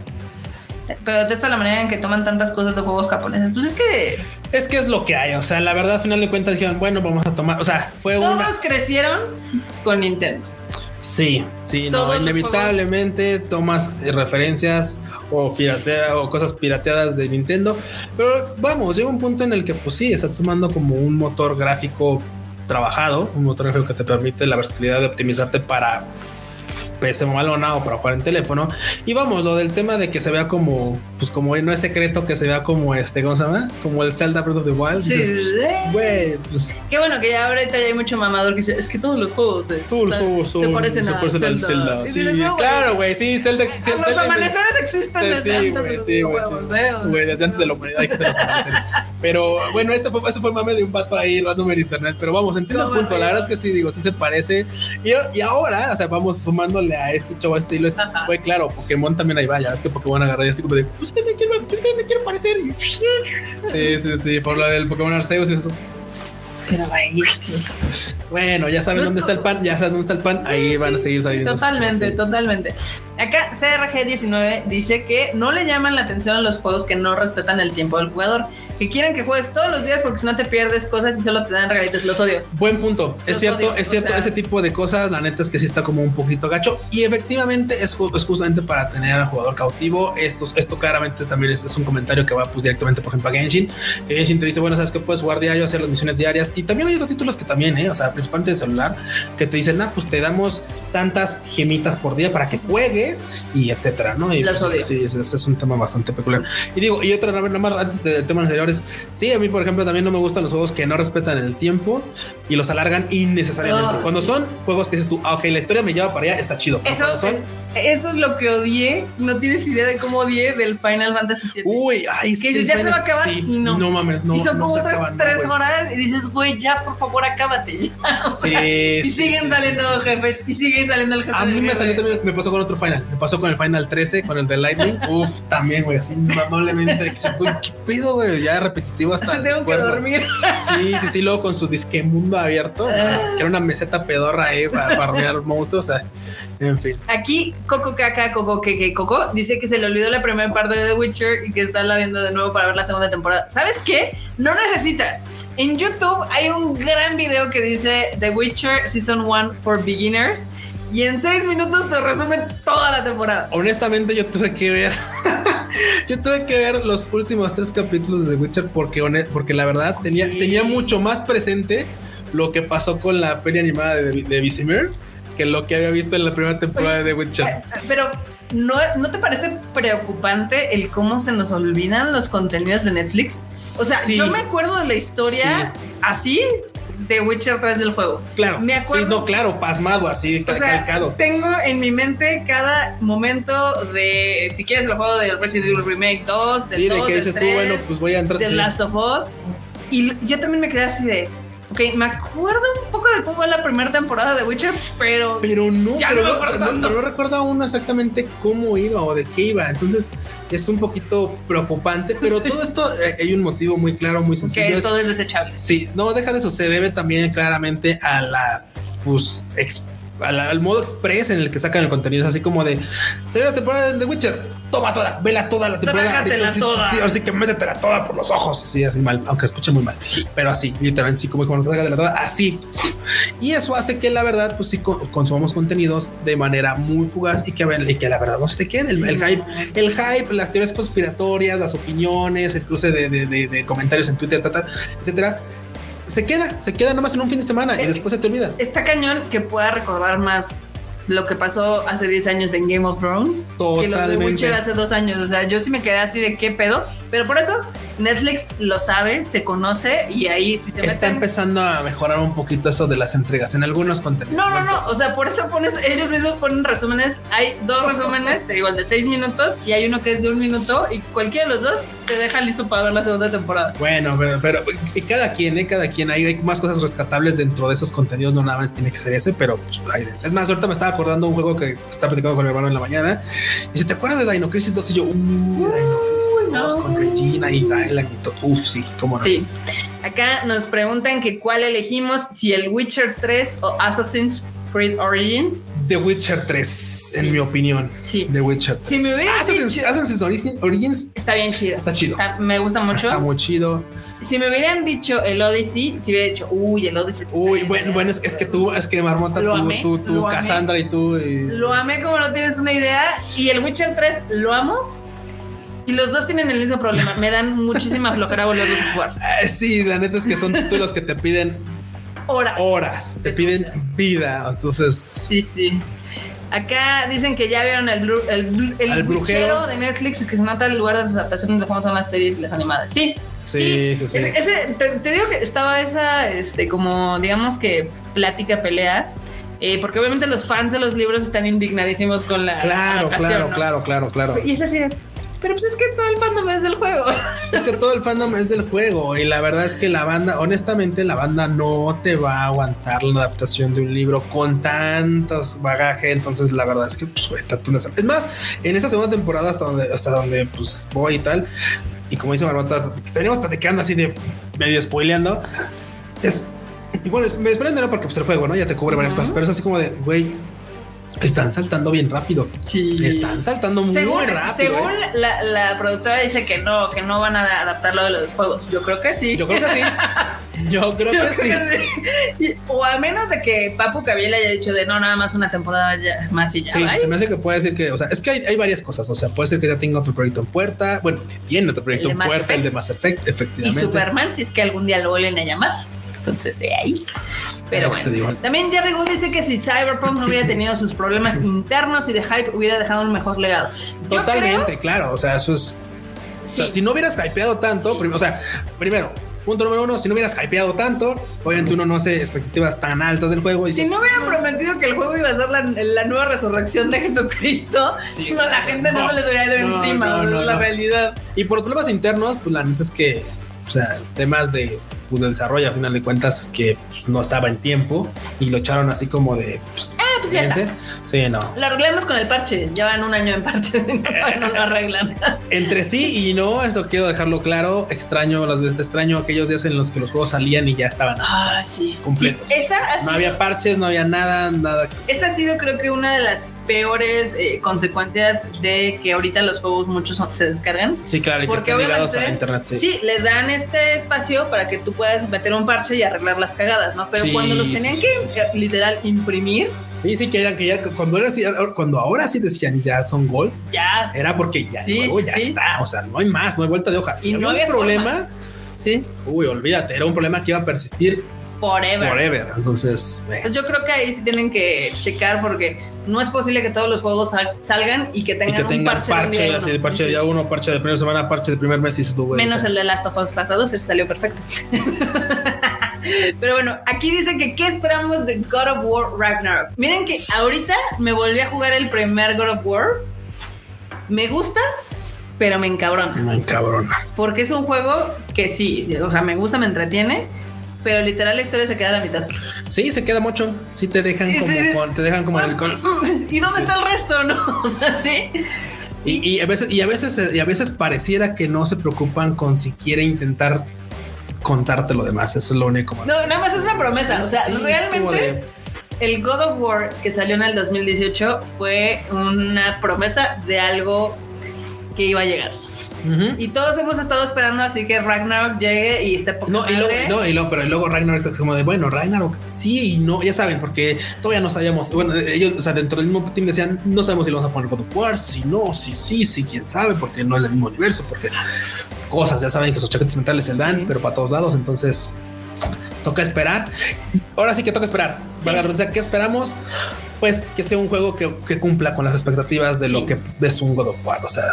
Pero esta es la manera en que toman tantas cosas de juegos japoneses. Pues es que Es que es lo que hay. O sea, la verdad, al final de cuentas dijeron, bueno, vamos a tomar. O sea, fue todos una. crecieron con Nintendo. Sí, sí, no. Inevitablemente tomas referencias o piratea o cosas pirateadas de Nintendo. Pero vamos, llega un punto en el que, pues sí, está tomando como un motor gráfico trabajado, un motor gráfico que te permite la versatilidad de optimizarte para PC malona o para jugar en teléfono. Y vamos, lo del tema de que se vea como, pues como no es secreto que se vea como este, ¿cómo se llama? Como el Zelda Breath of the Wild. Sí, Dices, sí. Güey, pues Qué bueno que ya ahorita ya hay mucho mamador que dice, es que todos los juegos eh, todos los juegos son- se parecen, se parecen al Zelda. Zelda. Sí, dices, no, claro, güey, sí, Zelda. Los Zelda- amaneceres existen Sí, desde sí, antes de güey, los sí, sí. ¿eh? Güey, desde antes de la humanidad existen los amaneceres. Pero bueno, este fue, este fue mame de un vato ahí random en internet. Pero vamos, entiendo el punto. La verdad es que sí, digo, sí se parece. Y, y ahora, o sea, vamos a este show, a este hilo. Ajá. Fue claro, Pokémon también ahí va. Ya es que Pokémon agarró y así como de, pues que me quiero, que me quiero parecer. Sí, sí, sí, por lo del Pokémon Arceus y eso. Pero ahí, Bueno, ya saben dónde está el pan, ya saben dónde está el pan, ahí van a seguir saliendo. Totalmente, Sí. totalmente. Acá CRG19 dice que no le llaman la atención a los juegos que no respetan el tiempo del jugador, que quieren que juegues todos los días porque si no te pierdes cosas y solo te dan regalitos. Los odio. Buen punto. Es cierto, odio, es o cierto, sea- ese tipo de cosas, la neta es que sí está como un poquito gacho. Y efectivamente es, ju- es justamente para tener al jugador cautivo. Esto, esto claramente también es, es un comentario que va pues, directamente, por ejemplo, a Genshin. Que Genshin te dice, bueno, sabes que puedes jugar diario, hacer las misiones diarias. Y también hay otros títulos que también, ¿eh? o sea, principalmente de celular, que te dicen, ah, pues te damos tantas gemitas por día para que juegues y etcétera, ¿no? Y Los pues, sí, ese, es un tema bastante peculiar. Y digo, y otra, nada más antes de temas anteriores, sí, a mí, por ejemplo, también no me gustan los juegos que no respetan el tiempo y los alargan innecesariamente. Oh, Cuando sí. son juegos que dices tú, ah, ok, la historia me lleva para allá, está chido. Eso, son, eso es lo que odié. No tienes idea de cómo odié del Final Fantasy VII. uy, ay, es Que dices, ya se va a acabar sí, y no. No mames, no. y son no como otras acaban, no, tres güey. horas y dices, güey, ya por favor acábate. ya". Sí, y siguen saliendo sí. jefes y siguen saliendo A mí me salió también, me pasó con otro final. Me pasó con el final 13, con el de Lightning. Uf, también, güey, así amablemente. ¿Qué pedo, güey? Ya repetitivo hasta. El tengo que dormir. Sí, sí, sí, luego con su disque mundo abierto, Ah. que era una meseta pedorra ahí para farmear monstruos. O sea, en fin. Aquí, Coco Caca, Coco que Coco, dice que se le olvidó la primera parte de The Witcher y que está la viendo de nuevo para ver la segunda temporada. ¿Sabes qué? No necesitas. En YouTube hay un gran video que dice The Witcher Season 1 for Beginners y en seis minutos te resume toda la temporada. Honestamente, yo tuve que ver. yo tuve que ver los últimos tres capítulos de The Witcher porque, porque la verdad tenía, tenía mucho más presente lo que pasó con la peli animada de, de que lo que había visto en la primera temporada de The Witcher. Pero ¿no, ¿no te parece preocupante el cómo se nos olvidan los contenidos de Netflix? O sea, Sí. yo me acuerdo de la historia así de Witcher 3 del juego. Claro, Me acuerdo- sí, no, claro, pasmado, así, O sea, calcado. tengo en mi mente cada momento de, si quieres el juego del Resident Evil Remake 2, del Sí, de 2, que dices tú, 3, bueno, pues voy a entrar. del sí. Last of Us. Y yo también me quedé así de, ok, me acuerdo un poco de cómo fue la primera temporada de Witcher, pero Pero no, pero no no recuerdo aún exactamente cómo iba o de qué iba. Entonces es un poquito preocupante, pero todo esto eh, hay un motivo muy claro, muy sencillo. que todo es desechable. Sí, no, deja de eso. Se debe también claramente a la, pues, ex- a la- al modo express en el que sacan el contenido. Es así como de salió la temporada de The Witcher, toma toda, vela toda la temporada. Trágatela Sí, toda. Sí, así que métetela toda por los ojos. Sí, así mal, aunque escuche muy mal. Pero así, literalmente, sí, como como trágatela toda, así. Y eso hace que la verdad, pues sí, co- consumamos contenidos de manera muy fugaz y que, y que la verdad no se te quede el, el hype el hype, las teorías conspiratorias, las opiniones, el cruce de, de- de- de comentarios en Twitter, etcétera, etcétera, se queda, se queda nomás en un fin de semana y Eh, después se te olvida. Está cañón que pueda recordar más lo que pasó hace 10 años en Game of Thrones que lo de Totalmente. Witcher hace dos años. O sea, yo sí me quedé así de qué pedo. Pero por eso Netflix lo sabe, se conoce y ahí sí se Está meten. empezando a mejorar un poquito eso de las entregas en algunos contenidos. No, no, no. O sea, por eso pones, ellos mismos ponen resúmenes. Hay dos resúmenes, te digo, el de seis minutos y hay uno que es de un minuto y cualquiera de los dos te deja listo para ver la segunda temporada. Bueno, pero, pero y cada quien, ¿eh? cada quien, hay, hay más cosas rescatables dentro de esos contenidos, no nada más tiene que ser ese, pero pues, ahí es. Es más, ahorita me estaba acordando un juego que estaba platicando con mi hermano en la mañana. Y si te acuerdas de Dino Crisis 2, y yo, uy, Dino Crisis 2 no. con Regina y todo. Uf, sí, cómo no. Sí. Acá nos preguntan que cuál elegimos, si el Witcher 3 o Assassin's Creed Origins. The Witcher 3, en Sí. mi opinión. Sí. The Witcher 3. Si me hubieras Assassin's, dicho- Assassin's Origin- Origins Está bien chido. está chido. Está- me gusta mucho. Está muy chido. Si me hubieran dicho el Odyssey, si hubiera dicho, uy, el Odyssey. Uy, bueno, verga". bueno, es, es que tú, es que Marmota, tú, amé, tú, tú, lo amé. Cassandra y tú. y- Lo amé como no tienes una idea. Y el Witcher 3 lo amo. Y los dos tienen el mismo problema. Me dan muchísima flojera volverlos a jugar. Eh, sí, la neta es que son títulos que te piden Ahora. horas, te piden vida. Entonces, Sí, sí. Acá dicen que ya vieron el, el, el Al brujero. De Netflix que se nota el lugar de las adaptaciones de cómo son las series y las animadas. Sí. Sí, sí, sí. Ese, ese- te, te digo que estaba esa, este, como digamos que plática, pelea. eh, porque obviamente los fans de los libros están indignadísimos con la claro, claro, ¿no? claro, claro, claro. Y es así de, pero pues es que todo el fandom es del juego. Es que todo el fandom es del juego y la verdad es que la banda, honestamente, la banda no te va a aguantar la adaptación de un libro con tantos bagaje. Entonces, la verdad es que, pues, güey, tú no. Es más, en esta segunda temporada, hasta donde, hasta donde pues voy y tal, y como dice Marmota, venimos platicando así de medio spoileando. Es y bueno, me sorprende, ¿no? Porque pues el juego, ¿no? Ya te cubre varias Ujú. cosas, pero es así como de, güey, están saltando bien rápido. Sí. Están saltando muy Según, rápido. según ¿eh? la, la productora dice que no, que no van a adaptarlo de los juegos. Yo creo que sí. Yo creo que sí. Yo creo Yo que sí. creo que sí. Y- O a menos de que Papu Cabiel haya dicho de no, nada más una temporada ya- más y ya. Sí, bye". se me hace que puede decir que, o sea, es que hay, hay varias cosas. O sea, puede ser que ya tenga otro proyecto en puerta. Bueno, que tiene otro proyecto en puerta, el de Mass Effect, Y efectivamente. Superman, si es que algún día lo vuelven a llamar. Entonces, eh, ahí. Pero Eh, ¿qué te bueno. También Jerry Wood dice que si Cyberpunk no hubiera tenido sus problemas internos y de hype, hubiera dejado un mejor legado. Yo Totalmente, creo- claro. O sea, eso es. O sea, sí. si no hubieras hypeado tanto, prim- o sea, primero, punto número uno, si no hubieras hypeado tanto, obviamente uno no hace expectativas tan altas del juego. Y Si dices, no hubieran prometido que el juego iba a ser la, la nueva resurrección de Jesucristo, Sí, no, la gente no, no, se les hubiera ido no, encima, no, la realidad. Y por problemas internos, pues la neta es que, o sea, temas de, pues, de desarrollo, a final de cuentas, es que pues, no estaba en tiempo y lo echaron así como de, pues, pues ya. Sí, no. Lo arreglamos con el parche. Llevan un año en parche no, no lo arreglan. Entre sí y no, esto quiero dejarlo claro. Extraño las veces, extraño aquellos días en los que los juegos salían y ya estaban Ah, sí. completos. Sí, esa No sido- había parches, no había nada, nada. Esta ha sido creo que una de las peores eh, consecuencias de que ahorita los juegos muchos son- se descargan. Sí, claro, y que Porque están ligados obviamente, a internet. Sí. Sí. les dan este espacio para que tú puedas meter un parche y arreglar las cagadas, ¿no? Pero cuando los tenían que eh, literal imprimir, Sí, sí, que eran que ya cuando era así, cuando ahora sí decían ya son gold, ya, era porque ya, Sí, luego sí, ya sí. está, o sea, no hay más, no hay vuelta de hoja. Si Y había no un había problema, sí, uy, olvídate, era un problema que iba a persistir forever. forever. Entonces, eh, Entonces yo creo que ahí sí tienen que checar porque no es posible que todos los juegos sal- salgan y que y tengan que un tengan parche, parche, de un así de parche de día uno, parche de primera semana, parche de primer mes y se tuvo. Menos el de Last of Us Part 2, ese salió perfecto. Pero bueno, aquí dice que ¿qué esperamos de God of War Ragnarok? Miren que ahorita me volví a jugar el primer God of War. Me gusta, pero me encabrona. Man, cabrona. Porque es un juego que sí, o sea, me gusta, me entretiene, pero literal la historia se queda a la mitad. Sí, se queda mucho. Sí, te dejan como, con- te dejan como en el col. ¿Y dónde Sí. está el resto, no? O sea, sí. Y, y a veces, y a veces, y a veces pareciera que no se preocupan con siquiera intentar contarte lo demás. Eso es lo único. No, nada más es una promesa. O sea, Sí, realmente de- el God of War que salió en el 2018 fue una promesa de algo que iba a llegar. Y todos hemos estado esperando así que Ragnarok llegue y esté poca No, y luego, no, y luego, pero luego Ragnarok es como de, bueno, Ragnarok sí y no, ya saben, porque todavía no sabíamos, bueno, ellos, o sea, dentro del mismo team decían, no sabemos si lo vamos a poner God of War, si no, si sí, si quién sabe, porque no es del mismo universo, porque cosas, ya saben que sus chaquetes mentales se dan, Sí. pero para todos lados, entonces toca esperar. Ahora sí que toca esperar. Sí. La redundancia, ¿qué esperamos? Pues que sea un juego que, que cumpla con las expectativas de Sí. lo que es un God of War, o sea,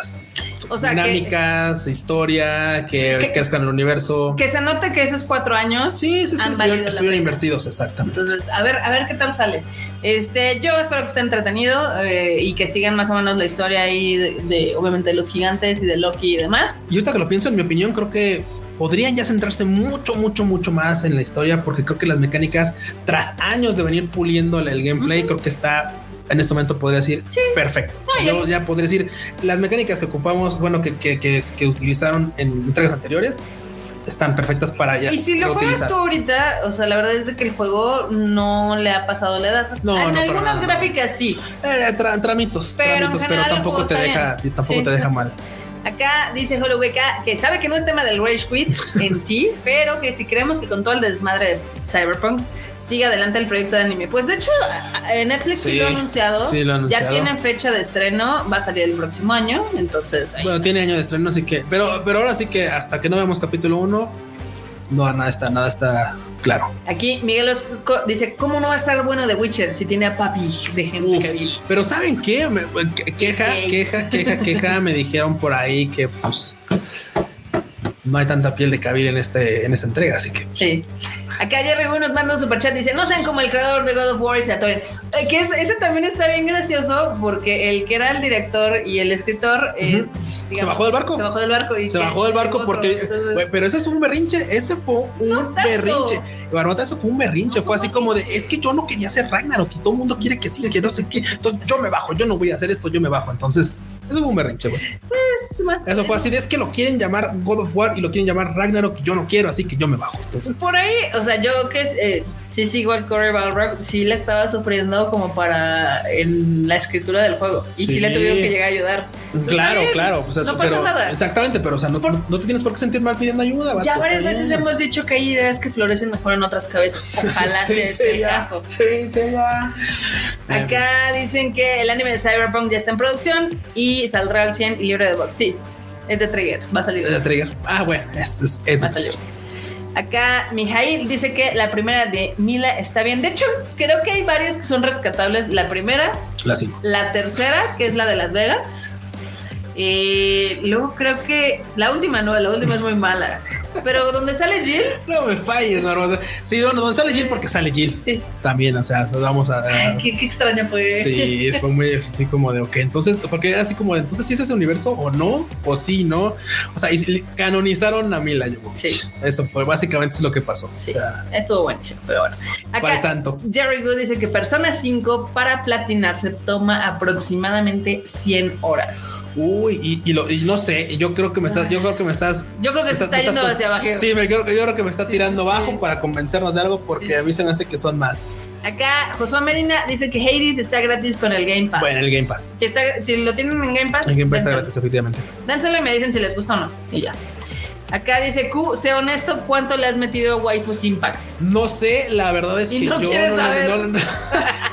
O sea, que, dinámicas, historia, que, Que- crezcan el universo. que se note que esos cuatro años Sí, sí, sí, han estuvieron, invertidos, exactamente. Entonces, a ver, a ver qué tal sale. Este, yo espero que esté entretenido eh, y que sigan más o menos la historia ahí de, de, obviamente, de los gigantes y de Loki y demás. Y ahorita que lo pienso, en mi opinión, creo que podrían ya centrarse mucho, mucho, mucho más en la historia, porque creo que las mecánicas, tras años de venir puliendo el, gameplay, creo que está en este momento podría decir perfecto. O sea, yo ya podría decir las mecánicas que ocupamos, bueno, que, que, que, que utilizaron en entregas anteriores, están perfectas para ya Y si lo juegas tú ahorita, o sea, la verdad es de que el juego no le ha pasado la edad. No, en no, algunas nada. gráficas sí. Eh, tra- tramitos, Pero tramitos, pero tampoco te deja, bien. sí, tampoco Sí, te sí. deja mal. Acá dice HoloWeka que sabe que no es tema del Rage Quit en sí, pero que si creemos que con todo el desmadre de Cyberpunk sigue adelante el proyecto de anime. Pues de hecho, a- Netflix sí, Sí, lo ha anunciado. sí lo ha Ya anunciado. tiene fecha de estreno, va a salir el próximo año. Entonces, ahí. Bueno, tiene año de estreno, así que, pero, pero ahora sí que hasta que no veamos capítulo 1, no, nada está, nada está claro. Aquí Miguel Osco dice: ¿Cómo no va a estar bueno The Witcher si tiene a Papi de gente Uf, Cavill? pero ¿saben qué? Me- que- queja, queja, queja, queja. me dijeron por ahí que pues no hay tanta piel de cabil en este, en esta entrega, así que Sí. Acá Jerry Wu nos manda un superchat dice, no sean como el creador de God of War y se atoren. Eh, Que es- ese también está bien gracioso porque el que era el director y el escritor eh, digamos, ¿Se bajó del barco? Se bajó del barco. Y se bajó del barco porque, entonces- pero ese es un berrinche, ese fue un No berrinche. Barbota, eso fue un berrinche, fue así ¿cómo como de, es que yo no quería hacer Ragnarok y todo el mundo quiere que sí, que no sé qué, entonces yo me bajo, yo no voy a hacer esto, yo me bajo, entonces eso fue un berrinche, güey. es más- Eso fue así, es que lo quieren llamar God of War y lo quieren llamar Ragnarok yo no quiero, así que yo me bajo. Entonces, Por ahí, o sea, yo que eh, sí sigo al Corey Balrog, sí le estaba sufriendo como para en la escritura del juego. Y sí, Sí. le tuvieron que llegar a ayudar. claro, Está bien, claro, pues eso, no pasa pero nada. exactamente, pero o sea, no, por- te tienes por qué sentir mal pidiendo ayuda. Ya varias veces hemos dicho que hay ideas que florecen mejor en otras cabezas. Ojalá Sí, sea sí, este el caso. Sí, sí, ya. Acá dicen que el anime de Cyberpunk ya está en producción y saldrá al 100 y libre de bugs. Sí, es de Triggers, va a salir. Es de trigger. Ah, bueno, es, es, es Va a salir. Acá Mijail dice que la primera de Mila está bien. De hecho, creo que hay varias que son rescatables. La primera, la cinco. la tercera, que es la de Las Vegas. Y luego creo que la última no, la última es muy mala. Pero donde sale Jill. No me falles, Marmota. Sí, bueno, donde sale Jill porque sale Jill. Sí. También, o sea, vamos a. Ay, qué, qué extraño fue. Sí, fue muy así como de, ok, entonces, porque era así como de, entonces, si es ese universo o no, o sí, no. O sea, y canonizaron a Mila Jovovich. Sí. Eso fue básicamente lo que pasó. Sí. O sea, Estuvo buenísimo, pero bueno. ¿cuál santo? Jerry Good dice que Persona 5 para platinar se toma aproximadamente 100 horas. Uy, y, y lo, y no sé, yo creo que me estás, yo creo que me estás. Yo creo que se está yendo estás- Sí, me creo, yo creo que me está Sí, tirando sí, bajo sí. para convencernos de algo porque a mí se me hace que son más. Acá Josué Medina dice que Hades está gratis con el Game Pass. Bueno, el Game Pass. Si, está- si lo tienen en Game Pass, El Game Pass está gratis, efectivamente. Dénselo y me dicen si les gusta o no. Y ya. Acá dice Q, sé honesto, ¿cuánto le has metido a Waifus Impact? No sé, la verdad es Y que no yo quieres no, no, saber. no, no,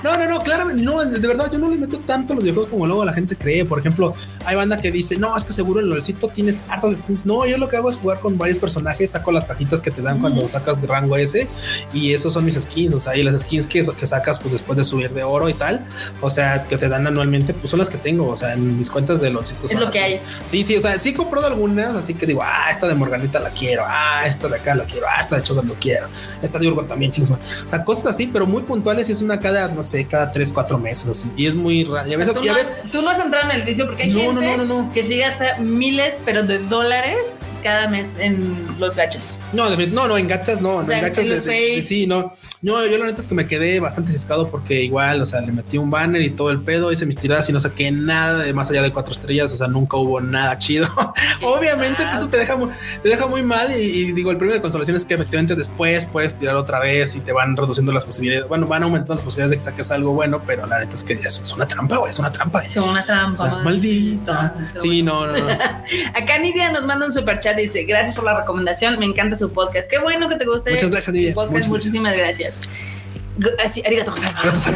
no. No, no, claramente, no, de verdad, yo no le meto tanto los videojuegos como luego la gente cree. Por ejemplo, hay banda que dice, no, es que seguro en LOLcito tienes hartas skins. No, yo lo que hago es jugar con varios personajes, saco las cajitas que te dan cuando Ujú. sacas rango ese, y esos son mis skins. O sea, y las skins que, que sacas, pues después de subir de oro y tal, o sea, que te dan anualmente, pues son las que tengo. O sea, en mis cuentas de LOLcito Es lo que así. hay. Sí, sí, o sea, sí he comprado algunas, así que digo, ah, esta de Morganita la quiero, ah, esta de acá la quiero, ah, esta de Chogan lo quiero, esta de Urban también, chingos. O sea, cosas así, pero muy puntuales y es una cada, no sé, cada tres, cuatro meses, así. Y es muy raro. Y a O sea, veces, tú, y a no veces, has, tú no has entrado en el vicio porque hay No, gente no, no, no, no. que sí gasta miles, pero de dólares cada mes en los gachas. no, no, no, en gachas no, O sea, en gachas de- de- de- sí, no. No, yo la neta es que me quedé bastante ciscado porque igual, o sea, le metí un banner y todo el pedo, hice mis tiradas y no saqué nada de más allá de cuatro estrellas, o sea, nunca hubo nada chido. Obviamente eso te deja, te deja muy mal y, y digo, el premio de consolación es que efectivamente después puedes tirar otra vez y te van reduciendo las posibilidades, bueno, van aumentando las posibilidades de que saques algo bueno, pero la neta es que eso es una trampa, güey, es una trampa. Es una trampa. O sea, maldita. Pero Sí, no, no, no. Acá Nidia nos manda un super chat y dice, gracias por la recomendación, me encanta su podcast. Qué bueno que te guste. Muchas gracias, Nidia. podcast. Muchas Muchísimas gracias. Así, arigato gozaimasu.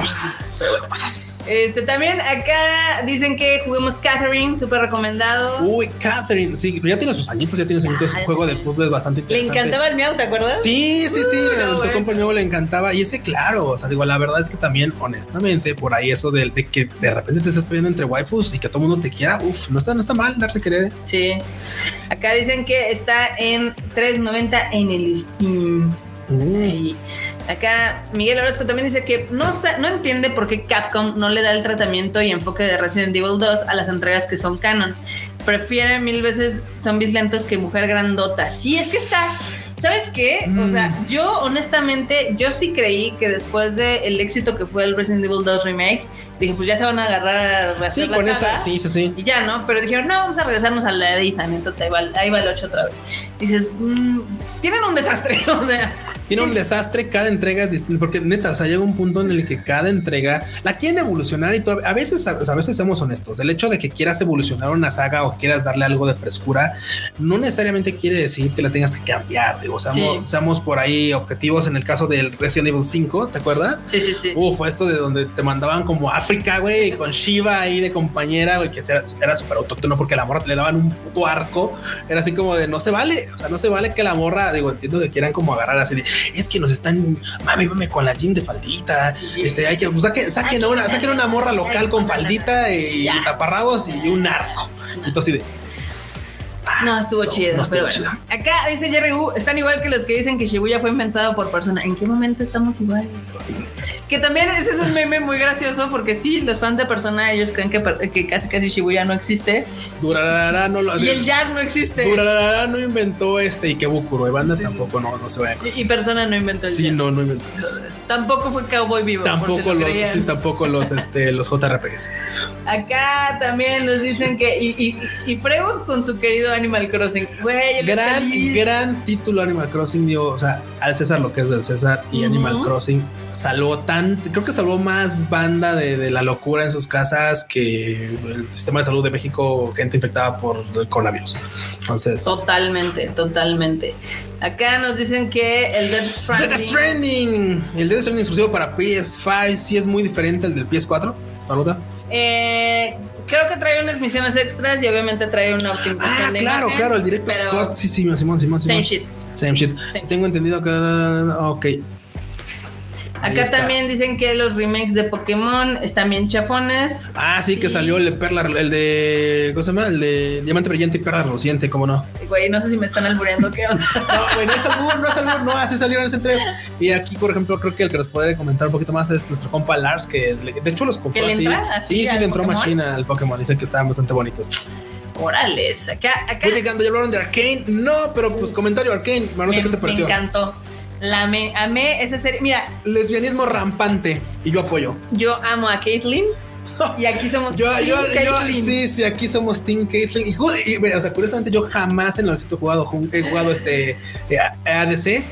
Este, también acá dicen que juguemos Catherine, súper recomendado. Uy, Catherine, sí, ya tiene sus añitos, ya tiene sus añitos, es un Ah, juego de puzzles bastante Le interesante. encantaba el miau, ¿te acuerdas? Sí, sí, sí, Uh, a no, compa el nuevo le encantaba. Y ese, claro, o sea, digo, la verdad es que también, honestamente, por ahí eso de, de que de repente te estás peleando entre waifus y que todo el mundo te quiera, uff, no está, no está mal darse querer. Sí. Acá dicen que está en 3.90 en el Steam. Uh, acá Miguel Orozco también dice que no, no entiende por qué Capcom no le da el tratamiento y enfoque de Resident Evil 2 a las entregas que son canon. Prefiere mil veces zombies lentos que mujer grandota. Sí, es que está. ¿Sabes qué? O Mm. sea, yo honestamente, yo sí creí que después del éxito que fue el Resident Evil 2 Remake, dije, pues ya se van a agarrar a rehacer sí, la con saga. esa, sí, sí, sí. Y ya, ¿no? Pero dijeron, no, vamos a regresarnos a la de Ethan. Entonces ahí va, ahí va el 8 otra vez. Dices, mm, tienen un desastre. O sea, Tiene un desastre, cada entrega es distinta, porque neta, o sea, llega un punto en el que cada entrega la quieren evolucionar y todo. A veces, a, a veces seamos honestos, el hecho de que quieras evolucionar una saga o quieras darle algo de frescura, no necesariamente quiere decir que la tengas que cambiar. Digo, seamos, Sí. seamos por ahí objetivos en el caso del Resident Evil 5, ¿te acuerdas? sí, sí, sí. Uf, fue esto de donde te mandaban como África, güey, con Shiva ahí de compañera, güey, que era, era súper autóctono porque la morra le daban un puto arco. Era así como de no se vale, o sea, no se vale que la morra, digo, entiendo que quieran como agarrar así de es que nos están, mami, mami, con la jean de faldita. Sí. Este, hay que, pues, saquen, saquen, una, saquen una morra local con faldita y, taparrabos y un arco. Entonces, de, No, estuvo No, chido. no estuvo pero bueno. Acá dice Jerry Wu, están igual que los que dicen que Shibuya fue inventado por persona. ¿En qué momento estamos igual? Que también ese es un meme muy gracioso porque sí, los fans de persona, ellos creen que, que casi casi Shibuya no existe Durarara no lo. y el jazz no existe. Durarara no inventó este Ikebukuro, y banda tampoco no, no se vaya con Y, y persona no inventó el Sí, jazz. no, no inventó. Tampoco fue Cowboy Vivo. por si Tampoco lo los, sí, tampoco los, este, los JRPGs. Acá también nos dicen que. Y, y, y Freud con su querido Animal Crossing. Güey, Gran, gran título Animal Crossing, digo, o sea, al César lo que es del César y Ujú. Animal Crossing salvó tan, creo que salvó más banda de, de la locura en sus casas que el sistema de salud de México, gente infectada por el coronavirus. Entonces, Totalmente, totalmente. Acá nos dicen que el Death Stranding. Death Stranding, el Death Stranding exclusivo para PS5, sí es muy diferente al del PS4, Paruta. Eh, creo que trae unas misiones extras y obviamente trae una optimización Ah, de claro, imagen, claro, el directo Scott, sí, sí, Simón, Simón, Simón. Same shit. Same shit. Same Tengo entendido que. Ok. Acá también dicen que los remakes de Pokémon están bien chafones. Ah, sí, que salió el de Perla, el de. ¿Cómo se llama? El de Diamante Brillante y Perla Reluciente, ¿cómo no? Güey, no sé si me están albureando, ¿qué onda? No, güey, no es albur, no es albur, no, así salieron ese entrega. Y aquí, por ejemplo, creo que el que nos podría comentar un poquito más es nuestro compa Lars, que de hecho los compró ¿Que le así. así sí, sí, le entró Pokémon? machina al Pokémon. Dice que estaban bastante bonitos. Orales. Acá, acá. Llegando, ya hablaron de Arkane. No, pero pues comentario Arkane. Maruta, me, ¿qué te me pareció? encantó. La me, amé esa serie. Mira, Lesbianismo rampante. Y yo apoyo. yo amo a Caitlyn. Y aquí somos Yo, Team yo, yo, Caitlyn. sí, sí, aquí somos Team Caitlyn. Y, y, o sea, curiosamente, yo jamás en el sitio he jugado, he jugado este eh, ADC.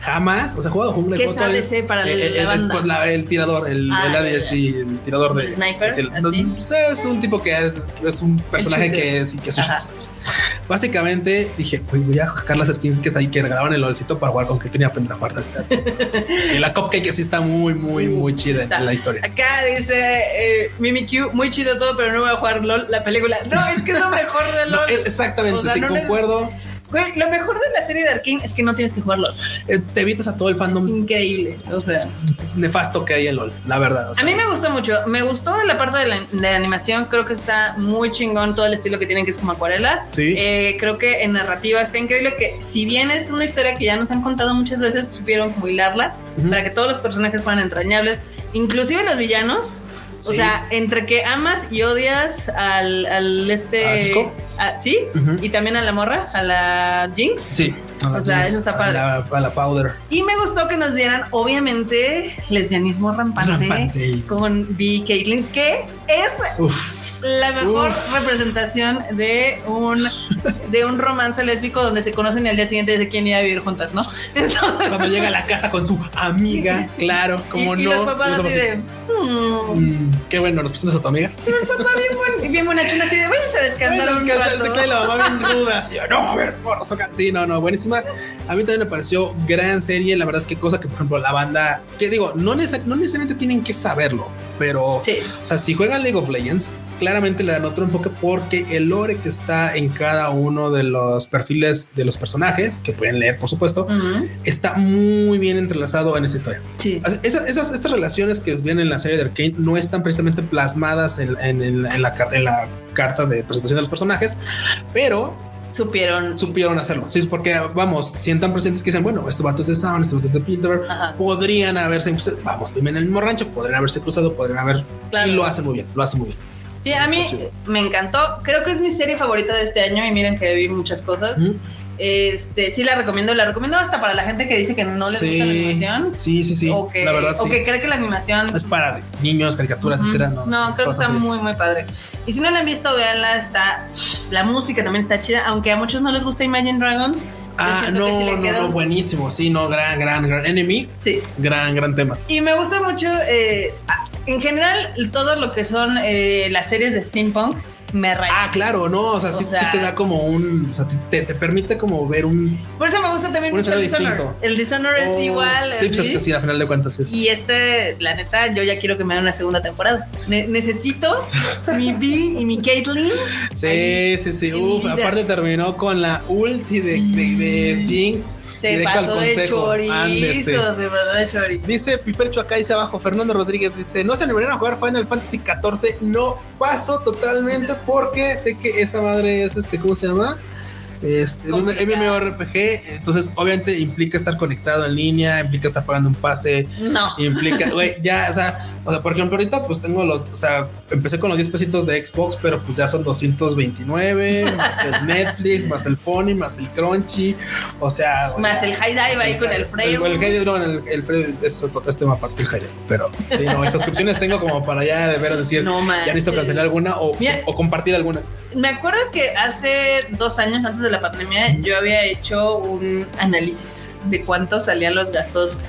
Jamás, o sea, jugado jungla. ¿Qué he jugado es todo el- ADC para eh, el, banda? pues, la- el tirador, el, Ah, el el tirador de. ¿El sniper? no, sí, es un tipo que es, es un personaje que, sí, que. Básicamente dije, "Uy, voy a sacar las skins que, ahí que regalaban el LOLcito para jugar con que tenía aprender a jugar. Sí, la cupcake que sí está muy, muy, muy chida en, la historia. Acá dice eh, Mimikyu, muy chido todo, pero no voy a jugar LOL, la película. No, es que es lo mejor de No, LOL. eh, exactamente, O sea, sí, no concuerdo. Güey, lo mejor de la serie de Arkane es que no tienes que jugar LOL. Eh, te evitas a todo el Es fandom increíble. O sea, nefasto que hay en LOL, la verdad. o sea. a mí me gustó mucho. Me gustó de la parte de la, de la animación. Creo que está muy chingón todo el estilo que tienen, que es como acuarela. Sí. Eh, creo que en narrativa está increíble que si bien es una historia que ya nos han contado muchas veces, supieron como hilarla para que todos los personajes fueran entrañables, inclusive los villanos. O Sí. sea, entre que amas y odias al, al este... ¿A Cisco? a- sí, y también a la morra, a la Jinx. Sí. A O sea, jeans, eso está a padre. la, a la powder. Y me gustó que nos dieran, obviamente, lesbianismo rampante, Rampante. con B. Caitlyn, que es Uf. la mejor Uf. representación de un de un romance lésbico donde se conocen y al día siguiente de quién iba a vivir juntas, ¿no? Entonces, Cuando llega a la casa con su amiga, claro, como y, y no. los papás Y así de "Hmm, Mm, qué bueno, nos presentas a tu amiga. papá bien buen, bien buena así de váyanse a descansar Ay, un se- rato". se cae la mamá bien ruda. así, no, a ver, porros acá. Sí, no, no, A mí también me pareció gran serie. La verdad es que cosa que, por ejemplo, la banda, que digo, no, neces- no necesariamente tienen que saberlo, pero, Sí, o sea, si juegan League of Legends, claramente le dan otro enfoque porque el lore que está en cada uno de los perfiles de los personajes, que pueden leer, por supuesto, está muy bien entrelazado en esa historia. sí. Esas, esas, estas relaciones que vienen en la serie de Arkane no están precisamente plasmadas en, en- en la, en la car- en la carta de presentación de los personajes, pero supieron. supieron hacerlo. Sí, es porque, vamos, sientan presentes que dicen, bueno, este vato es de Sound, este vato es de Piltover, podrían haberse, pues, vamos, viven en el mismo rancho, podrían haberse cruzado, podrían haber, claro. y lo hacen muy bien, lo hacen muy bien. Sí, a mí me encantó. Creo que es mi serie favorita de este año y miren que vi muchas cosas. Ujú. Este, sí la recomiendo, la recomiendo hasta para la gente que dice que no les gusta la animación. Sí, sí, sí, o que, la verdad, o sí. que cree que la animación Es para niños, caricaturas, Ujú. etcétera. No, No, creo que está bien. muy, muy padre. Y si no la han visto, véanla. Está, la música también está chida, aunque a muchos no les gusta Imagine Dragons. Ah, no, sí le no, no, buenísimo, sí, no, gran, gran, gran enemy, Sí. gran, gran tema. Y me gusta mucho, eh, en general, todo lo que son eh, las series de steampunk me rayan. Ah, claro, no, o sea, O sí, sea- sí te da como un, o sea, te, te permite como ver un... Por eso me gusta también mucho el Dishonor. distinto. El Dishonor es Oh, igual. Sí, pues es que sí, al final de cuentas es... Y este, la neta, yo ya quiero que me hagan una segunda temporada. Ne- necesito mi B y mi Caitlyn. Sí, sí, sí, uf, aparte terminó con la ulti de, Sí. de, de Jinx. Se directo al pasó de chorizo. Ándese. Se pasó de chorizo. Dice Pipercho acá, dice abajo, Fernando Rodríguez dice, no se animarían a jugar Final Fantasy XIV, no paso totalmente porque sé que esa madre es este, ¿cómo se llama? Este, Complicado. MMORPG, entonces obviamente implica estar conectado en línea, implica estar pagando un pase, No. implica, güey, ya, o sea, o sea, por ejemplo, ahorita pues tengo los, o sea, empecé con los 10 pesitos de Xbox, pero pues ya son 229, más el Netflix, más el Phony, más el Crunchy, o sea, Más el high dive ahí con el frame. el, el high dive, no, el, el frame es, es tema aparte el high dive, pero sí, no, suscripciones tengo como para ya de ver decir, No, ya necesito cancelar alguna o, Mira. o compartir alguna. Me acuerdo que hace dos años antes de la pandemia yo había hecho un análisis de cuánto salían los gastos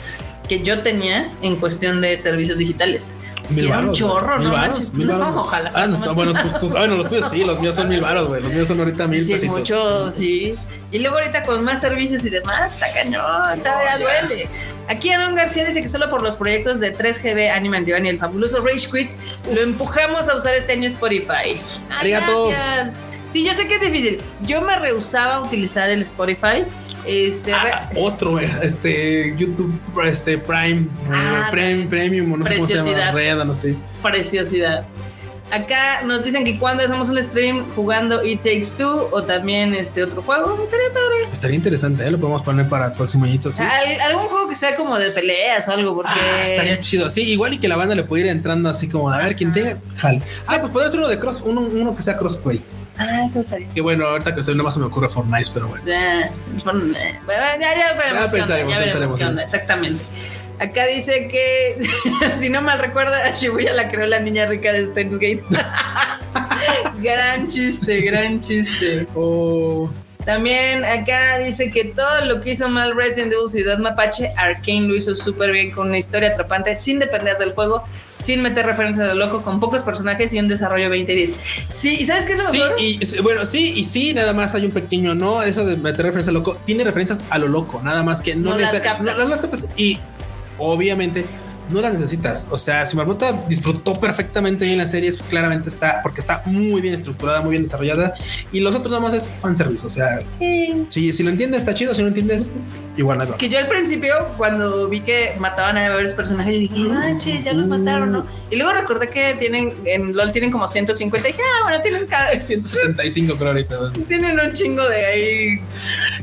que yo tenía en cuestión de servicios digitales. Sí, era un chorro, mil ¿no? manches? mil No, varos. ojalá. Ah, no, no está, bueno, tus, tus- bueno, los tuyos sí, los míos son mil varos, güey. Los míos son ahorita mil Sí, es pesitos. mucho, sí. Y luego ahorita con más servicios y demás, está cañón, está ya ya. duele. Aquí Aaron García dice que solo por los proyectos de 3GB, Anime and Divine y el fabuloso Rage Quit, lo empujamos a usar este año Spotify. Ah, Arigato. gracias. Sí, yo sé que es difícil. Yo me rehusaba a utilizar el Spotify Este, Ah, otro, eh, este, YouTube, este, Prime, Ah, Prime, Premium, no sé cómo se llama. Red, no sé. preciosidad. Acá nos dicen que cuando hacemos un stream jugando It Takes Two o también este otro juego, estaría padre. Estaría interesante, ¿eh? Lo podemos poner para el próximo añito, ¿sí? Al- algún juego que sea como de peleas o algo, porque. Ah, estaría chido, sí, igual y que la banda le pudiera ir entrando así como, a ver, quién tenga, jale. Ah, pues podría ser uno de cross, uno, uno que sea crossplay. Ah, eso estaría. Que bueno, ahorita que se nada más se me ocurre Fortnite, pero bueno. Ya, bueno, ya, ya veremos. Ya onda, pensaremos, ya pensaremos, onda, exactamente. Acá dice que, si no mal recuerda, a Shibuya la creó la niña rica de Steins Gate. gran chiste, gran chiste. Oh, También acá dice que todo lo que hizo mal Resident Evil Ciudad Mapache, Arkane lo hizo súper bien con una historia atrapante, sin depender del juego, sin meter referencias de loco, con pocos personajes y un desarrollo 2010. Sí, ¿y sabes qué es lo Sí, y bueno, sí, y sí, nada más hay un pequeño no, eso de meter referencia a loco, tiene referencias a lo loco, nada más que no, No las neces- captas. no- no las captas y obviamente no las necesitas. O sea, si Marmota disfrutó perfectamente bien la serie, claramente está, porque está muy bien estructurada, muy bien desarrollada, y los otros nada más es fanservice. O sea, Sí. si, si lo entiendes, está chido, si no entiendes, igual nada. Que yo al principio, cuando vi que mataban a varios personajes, dije, manches, ya los mataron, ¿no? Y luego recordé que tienen, en LOL tienen como 150 y dije, ah, bueno, tienen, ca- 175 creo ahorita. tienen un chingo de ahí.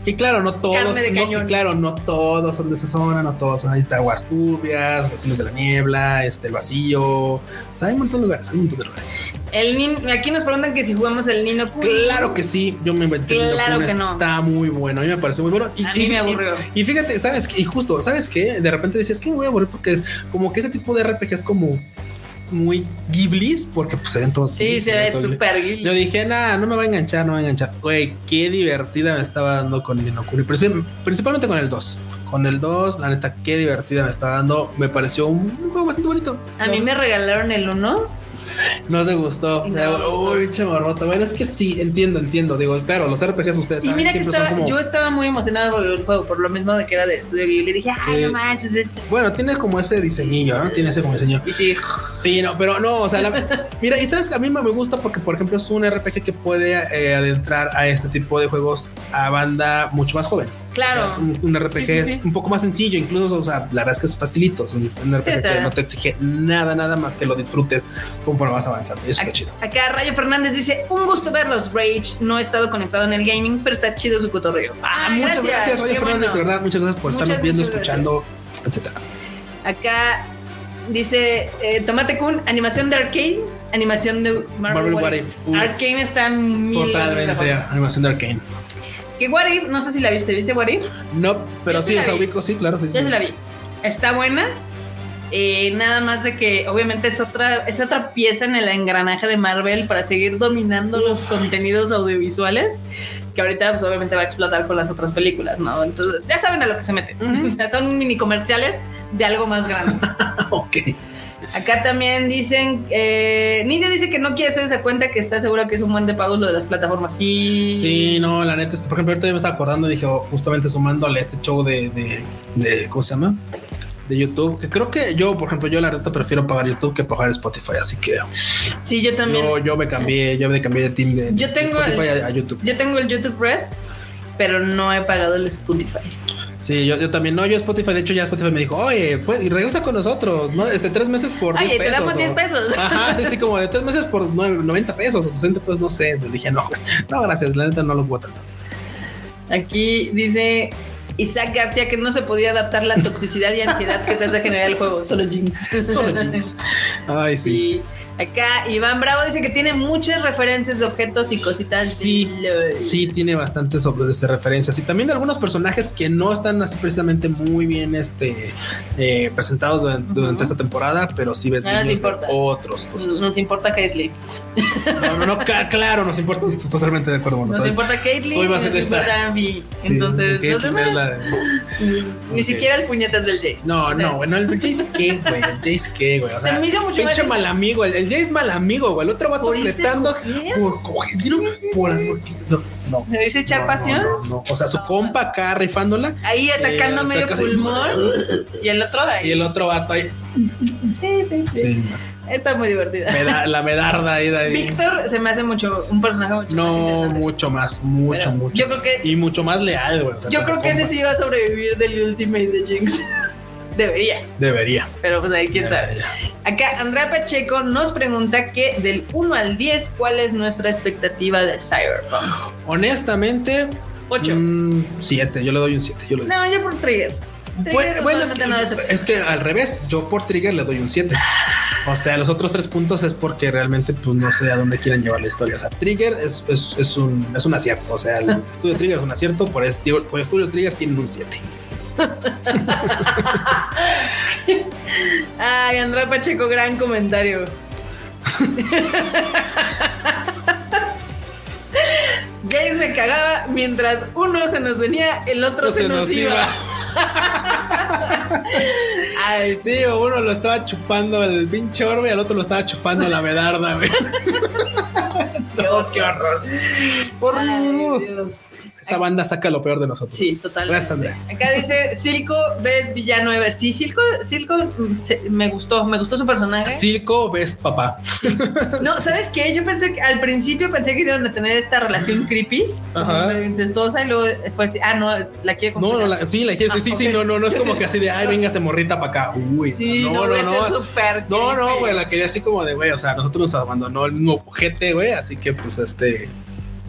Que claro, no todos, Carne de no, cañón. que claro, no todos son de esa zona, no todos son ahí está Aguas Turbias, Hilos de la Niebla, este, el Vacío. O sea, hay un montón de lugares, hay un montón de lugares. El nin, aquí nos preguntan que si jugamos el Nino Kuni. Claro que sí, yo me inventé el Claro Nino Kuni, que no. está muy bueno, a mí me pareció muy bueno. Y, A mí y- me aburrió. Y, fíjate, ¿sabes? Y justo, ¿sabes qué? De repente decías que me voy a aburrir porque es como que ese tipo de RPG es como muy Ghiblis, porque pues se ven todos. Sí, Ghiblis, se ve todos Ghiblis. súper Yo dije, nada, no me va a enganchar, no me va a enganchar. Güey, qué divertida me estaba dando con Nino Kuni. Princip- Principalmente con el 2. Con el 2, la neta, qué divertida me estaba dando. Me pareció un, un juego bastante bonito. A mí me regalaron el 1. No te gustó. Y no gustó. Uy, pinche marmota. Bueno, es que sí, entiendo, entiendo. Digo, claro, los RPGs ustedes Y saben, mira que estaba, como. yo estaba muy emocionada por el juego, por lo mismo de que era de Estudio Ghibli. Dije, ay, Sí. no manches. este". Bueno, tiene como ese diseñillo, ¿no? Tiene ese como diseño. Y sí, Sí, no, pero no, o sea, la- mira, y sabes que a mí me gusta porque, por ejemplo, es un RPG que puede eh, adentrar a este tipo de juegos a banda mucho más joven. Claro. O sea, un, un RPG Sí, sí, sí. es un poco más sencillo, incluso, o sea, la verdad es que es facilito. Es un, un RPG está. que no te exige nada, nada más que lo disfrutes conforme vas avanzando. Eso está Ac- chido. Acá Rayo Fernández dice, un gusto verlos, Rage. No he estado conectado en el gaming, pero está chido su cotorreo. Ah, muchas gracias, Rayo qué Fernández, bueno. de verdad, muchas gracias por Muchas, estarnos viendo, escuchando, etcétera. Acá dice eh, Tomate Kun, animación de Arcane, animación de Marvel, Marvel What If. Arcane está Totalmente, animación de Arcane. Que What If, no sé si la viste, ¿viste What If? No, pero Yo sí vi. ubico, sí, claro, sí. Ya sí. la vi. Está buena. Eh, nada más de que obviamente es otra, es otra pieza en el engranaje de Marvel para seguir dominando los contenidos audiovisuales que ahorita pues obviamente va a explotar con las otras películas, ¿no? Entonces ya saben a lo que se meten. Ujú. O sea, son mini comerciales de algo más grande. ok. Acá también dicen, eh, Nidia dice que no quiere hacer esa cuenta, que está segura que es un buen de pagos lo de las plataformas. Sí. Sí, no, la neta es que, por ejemplo, ahorita yo me estaba acordando y dije, oh, justamente sumándole a este show de, de, de- ¿cómo se llama? De YouTube, que creo que yo, por ejemplo, yo la neta prefiero pagar YouTube que pagar Spotify, así que Sí, yo también. yo, yo me cambié, yo me cambié de team de, Yo de tengo Spotify el- a, a YouTube. Yo tengo el YouTube Red, pero no he pagado el Spotify. Sí, yo, yo también, no, yo Spotify, de hecho ya Spotify me dijo, oye, pues, y regresa con nosotros, ¿no? Este, tres meses por 10 Oye, te pesos. damos o- 10 pesos. Ajá, sí, sí, como de tres meses por nueve- 90 pesos o 60 pues no sé. Le dije, no, no, gracias, la neta no lo puedo tanto. Aquí dice Isaac García que no se podía adaptar la toxicidad y ansiedad que te hace generar el juego. Solo Jinx. Solo Jinx. Ay, sí. Sí. Acá Iván Bravo dice que tiene muchas referencias de objetos y cositas. Sí. Sí, tiene bastantes desde referencias y también de algunos personajes que no están así precisamente muy bien este, eh, presentados durante, esta temporada, pero sí ves No nos de otros. Entonces, Nos importa Caitlyn. no, no, no, claro, nos importa, estoy totalmente de acuerdo. Nos entonces, importa Caitlyn. soy esta- Abby. sí, Entonces, demás, la- ni siquiera el puñetas del Jace. No, no, bueno, el Jace qué, güey, el Jace qué, güey. O Se me hizo mucho pinche más- mal amigo, el, el Jace mal amigo, güey. El otro vato ¿Por irse a fletando por coger, por no, no. ¿Me dice echar pasión? No. O sea, su compa acá rifándola Ahí sacando Eh, medio saca así- pulmón. Y el otro ahí. y el otro vato ahí. Sí, sí, sí. Está muy divertida. Meda- la medarda ahí de ahí. Víctor se me hace mucho un personaje mucho No, mucho más, mucho, Pero mucho. yo creo que- Y mucho más leal, güey. o sea, Yo creo que ese sí va a sobrevivir del Ultimate de Jinx. Debería, Debería. pero pues ahí quién sabe. Acá Andrea Pacheco nos pregunta que del 1 al 10, ¿cuál es nuestra expectativa de Cyberpunk? Honestamente, 8. 7. Yo le doy un 7. Yo le doy. No, yo por Trigger. Trigger Bueno, bueno, es, que, es que al revés, yo por Trigger le doy un 7. O sea, los otros tres puntos es porque realmente pues no sé a dónde quieren llevar la historia. O sea, Trigger es, es, es un, es un acierto. O sea, el estudio Trigger es un acierto, por, digo, por el estudio Trigger tienen un 7. Ay, Andrea Pacheco, gran comentario. James me cagaba mientras uno se nos venía, el otro se, nos, iba. Ay, Sí, o uno lo estaba chupando el pinche orbe y al otro lo estaba chupando la medarda, güey. no, qué horror. Por ay, Dios. Esta banda saca lo peor de nosotros. Sí, totalmente. Gracias, Andrea. Acá dice Silco, ves villano ever. Sí, Silco, Silco mm, se- me gustó, me gustó su personaje. Circo, best papá. No, ¿sabes qué? Yo pensé que al principio pensé que iban a tener esta relación creepy, Ajá. incestuosa, y luego fue así, ah, no, la quiere No, no, la- sí, la quieres, sí, sí, sí, Ah, no, no, no es como que así de, ay, véngase morrita para acá. Uy, Sí, no, no, no, no. es súper No, no, güey, la quería así como de, güey, o sea, nosotros nos abandonó el mismo ojete, güey, así que pues este...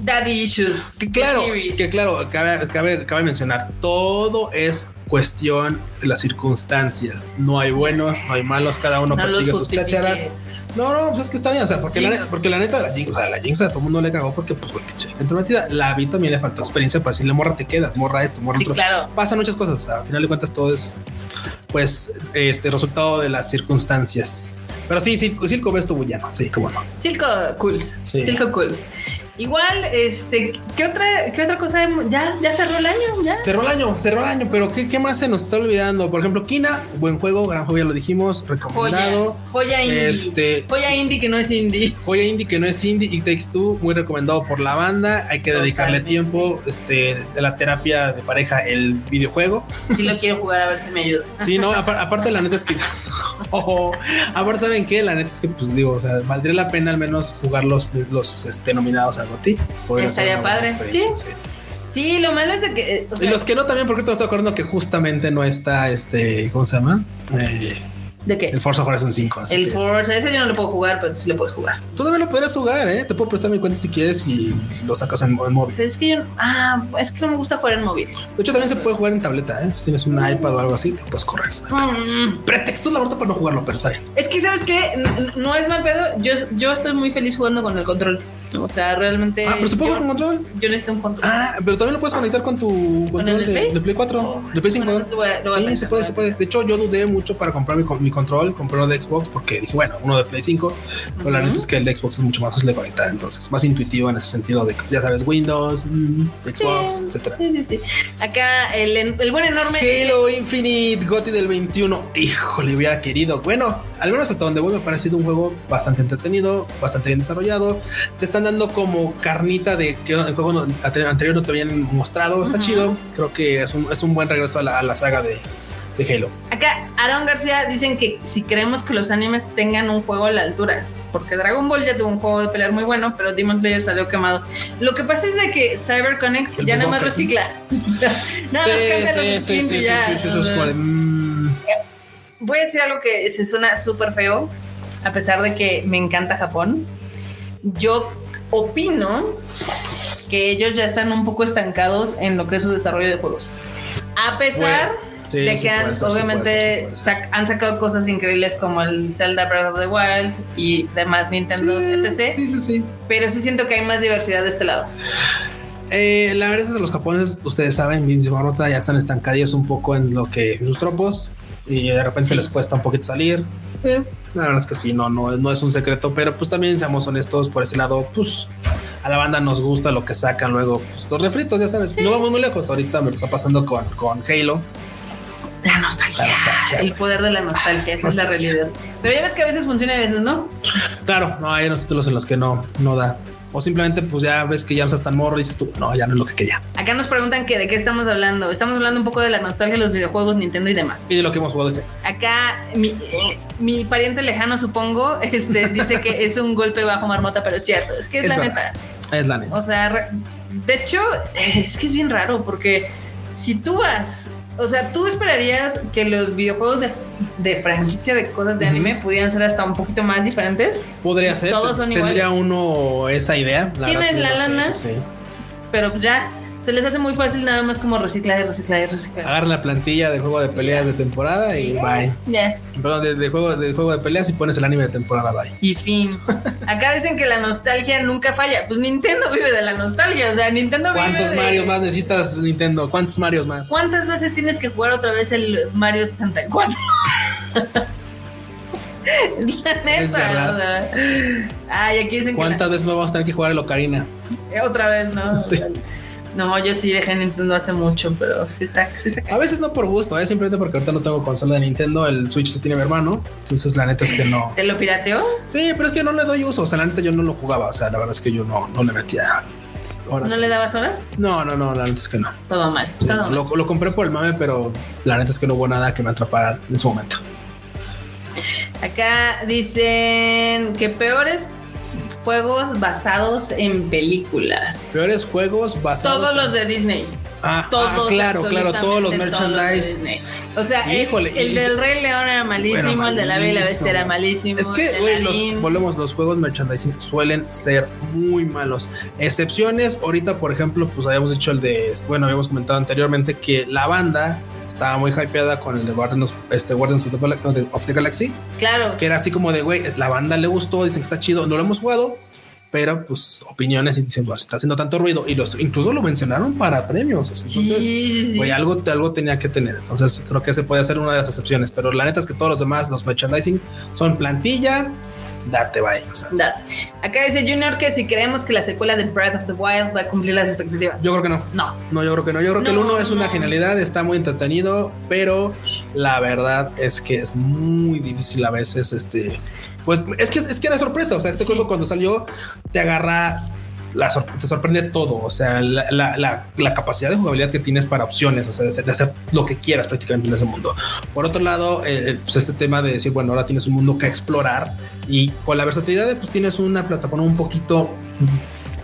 Daddy issues. Que claro, que claro, cabe, cabe, cabe mencionar, todo es cuestión de las circunstancias. No hay buenos, no hay malos, cada uno No persigue sus chácharas. No, no, pues es que está bien, o sea, porque, la, Jinx. porque la neta, la Jinx, o sea, la Jinx a todo el mundo le cagó porque, pues, güey, pinche entrometida. La vi también le faltó experiencia para decirle, morra, te quedas, morra esto, morra Sí, otro. claro. Pasan muchas cosas, o sea, al final de cuentas todo es, pues, este resultado de las circunstancias. Pero sí, Circo, Circo ves tu villano, sí, cómo no. Silco Cools. Sí. Silco Cools. Igual, este, ¿qué otra, qué otra cosa? Ya, ya cerró el año, ya. Cerró el año, cerró el año, pero ¿qué, qué más se nos está olvidando? Por ejemplo, Kina, buen juego, gran juego, ya lo dijimos, Joya. recomendado. Joya indie. Este, Joya indie que no es indie. Joya indie que no es indie y Takes Two, muy recomendado por la banda. Hay que dedicarle Totalmente. tiempo este, de la terapia de pareja, el videojuego. Sí lo quiero jugar a ver si me ayuda. Sí, no, apar- aparte la neta es que. Ojo, aparte, ¿saben qué? La neta es que, pues digo, o sea, valdría la pena al menos jugar los, los este, nominados a Estaría padre, sí. Sí, lo malo es de que. eh, Y los que no también, porque te estoy acordando que justamente no está este, ¿cómo se llama? Eh, ¿De qué? el Forza Horizon 5. así El que- Forza, ese yo no lo puedo jugar, pero tú sí lo puedes jugar. Tú también lo podrías jugar, ¿eh? Te puedo prestar mi cuenta si quieres y lo sacas en, en móvil. Pero es que yo. Ah, es que no me gusta jugar en móvil. De hecho, también se puede jugar en tableta, ¿eh? Si tienes un iPad o algo así, lo puedes correr. Mm, Pretextos, la verdad, para no jugarlo, pero está bien. Es que, ¿sabes qué? No es mal pedo. Yo, yo estoy muy feliz jugando con el control. O sea, realmente. Ah, pero se puede jugar con control. yo necesito un control. Ah, pero también lo puedes conectar con tu ¿Con control el de, Play? de Play 4, de Play 5. Bueno, ¿no? lo voy a- lo voy a Sí, se puede, se puede. De hecho, yo dudé mucho para comprar mi, con- mi control, compré uno de Xbox porque dije, bueno, uno de Play 5, pero la neta es que el de Xbox es mucho más fácil de conectar, entonces, más intuitivo en ese sentido de, ya sabes, Windows, mm, Xbox, Sí, etcétera. Sí, sí, sí. Acá el, el buen enorme. Halo Infinite, GOTY del 21. Híjole, hubiera querido. Bueno, al menos hasta donde voy me ha parecido un juego bastante entretenido, bastante bien desarrollado. Te están dando como carnita de que el juego no- anterior no te habían mostrado. Está chido. Creo que es un, es un buen regreso a la, a la saga de, de Halo. Acá, Aaron García dicen que si queremos que los animes tengan un juego a la altura, porque Dragon Ball ya tuvo un juego de pelear muy bueno, pero Demon Slayer salió quemado. Lo que pasa es de que CyberConnect El ya nada más recicla. O sea, nada más cambia ya. sí, de, mm, Voy a decir algo que se suena súper feo, a pesar de que me encanta Japón. Yo opino que ellos ya están un poco estancados en lo que es su desarrollo de juegos. A pesar sí, de sí que han, sí puede obviamente sí ser. sac- han sacado cosas increíbles como el Zelda Breath of the Wild y demás Nintendo, Sí, etc. Sí, sí, sí. Pero sí siento que hay más diversidad de este lado. Eh, la verdad es que los japoneses, ustedes saben, Vinci Marmota ya están estancadillos un poco en lo que en sus tropos y de repente Sí. les cuesta un poquito salir. Eh, la verdad es que sí, no, no, no es un secreto, pero pues también seamos honestos por ese lado, pues a la banda nos gusta lo que sacan luego, pues los refritos, ya sabes, no vamos muy lejos. Ahorita me está pasando con, con Halo. La nostalgia. La nostalgia, El poder de la nostalgia, esa es la realidad. Pero ya ves que a veces funciona y a veces no. Claro, no hay unos títulos en los que no, no da. o simplemente pues ya ves que ya no estás tan morro y dices tú, no, ya no es lo que quería. Acá nos preguntan que de qué estamos hablando. Estamos hablando un poco de la nostalgia de los videojuegos, Nintendo y demás. Y de lo que hemos jugado ese. Acá mi, eh, mi pariente lejano, supongo, este, dice que es un golpe bajo marmota, pero es cierto. Es que es, Es la verdad. neta. Es la neta. O sea, de hecho, es que es bien raro porque si tú vas, o sea, tú esperarías que los videojuegos de, de franquicia de cosas de anime pudieran ser hasta un poquito más diferentes, Podría ser. todos son Tendría iguales. uno esa idea. La Tienen la no sé, lana. sí, sí. pero ya se les hace muy fácil nada más como reciclar y reciclar y reciclar. Agarran la plantilla del juego de peleas de temporada y bye. Ya, Perdón, del de juego, del juego de peleas y pones el anime de temporada, bye. y fin. Acá dicen que la nostalgia nunca falla. Pues Nintendo vive de la nostalgia, o sea, Nintendo vive ¿Cuántos de- Marios más necesitas, Nintendo? ¿Cuántos Marios más? ¿Cuántas veces tienes que jugar otra vez el Mario 64? Es la neta. Es verdad. Ay, aquí dicen ¿Cuántas veces más vamos a tener que jugar el Ocarina? que la- eh, otra vez, ¿no? Sí. No, yo sí dejé Nintendo hace mucho, pero sí está, sí está A veces no por gusto, ¿eh? simplemente porque ahorita no tengo consola de Nintendo, el Switch lo tiene mi hermano, entonces la neta es que no. ¿Te lo pirateó? Sí, pero es que no le doy uso, o sea, la neta yo no lo jugaba, o sea, la verdad es que yo no, no le metía horas. ¿No le dabas horas? No, no, no, la neta es que no. Todo mal. Sí, todo no, mal. lo, lo compré por el mame, pero la neta es que no hubo nada que me atrapara en su momento. Acá dicen que peores juegos basados en películas. Peores juegos basados. Todos en- los de Disney. Ah, Todos, ah, claro, claro, todos los todos merchandise. O sea, el- Híjole, el, del Rey León era malísimo, Bueno, el de la Bella y la Bestia era malísimo. Es que, güey, los, volvemos, los juegos merchandising suelen ser muy malos. Excepciones, ahorita, por ejemplo, pues habíamos dicho el de, bueno, habíamos comentado anteriormente que la banda estaba muy hypeada con el de Guardians, este, Guardians of, the, of the Galaxy, Claro. que era así como de, güey, la banda le gustó, dicen que está chido, no lo hemos jugado, pero pues opiniones y dicen, pues está haciendo tanto ruido y los incluso lo mencionaron para premios. Entonces, sí, sí. Güey, algo, algo tenía que tener. Entonces, creo que ese puede ser una de las excepciones. Pero la neta es que todos los demás, los merchandising, son plantilla. Date, vaya. O sea, Da- Acá dice Junior que si creemos que la secuela de Breath of the Wild va a cumplir las expectativas. yo creo que no. No. No, yo creo que no. Yo creo que el No, uno es una genialidad, está muy entretenido, pero la verdad es que es muy difícil a veces. Este, pues es que es que era sorpresa. O sea, este Sí. juego cuando salió te agarra. La sor- te sorprende todo, o sea, la, la- la- la capacidad de jugabilidad que tienes para opciones, o sea, de hacer, de hacer lo que quieras prácticamente en ese mundo. Por otro lado, eh, pues este tema de decir, bueno, ahora tienes un mundo que explorar y con la versatilidad de, pues tienes una plataforma un poquito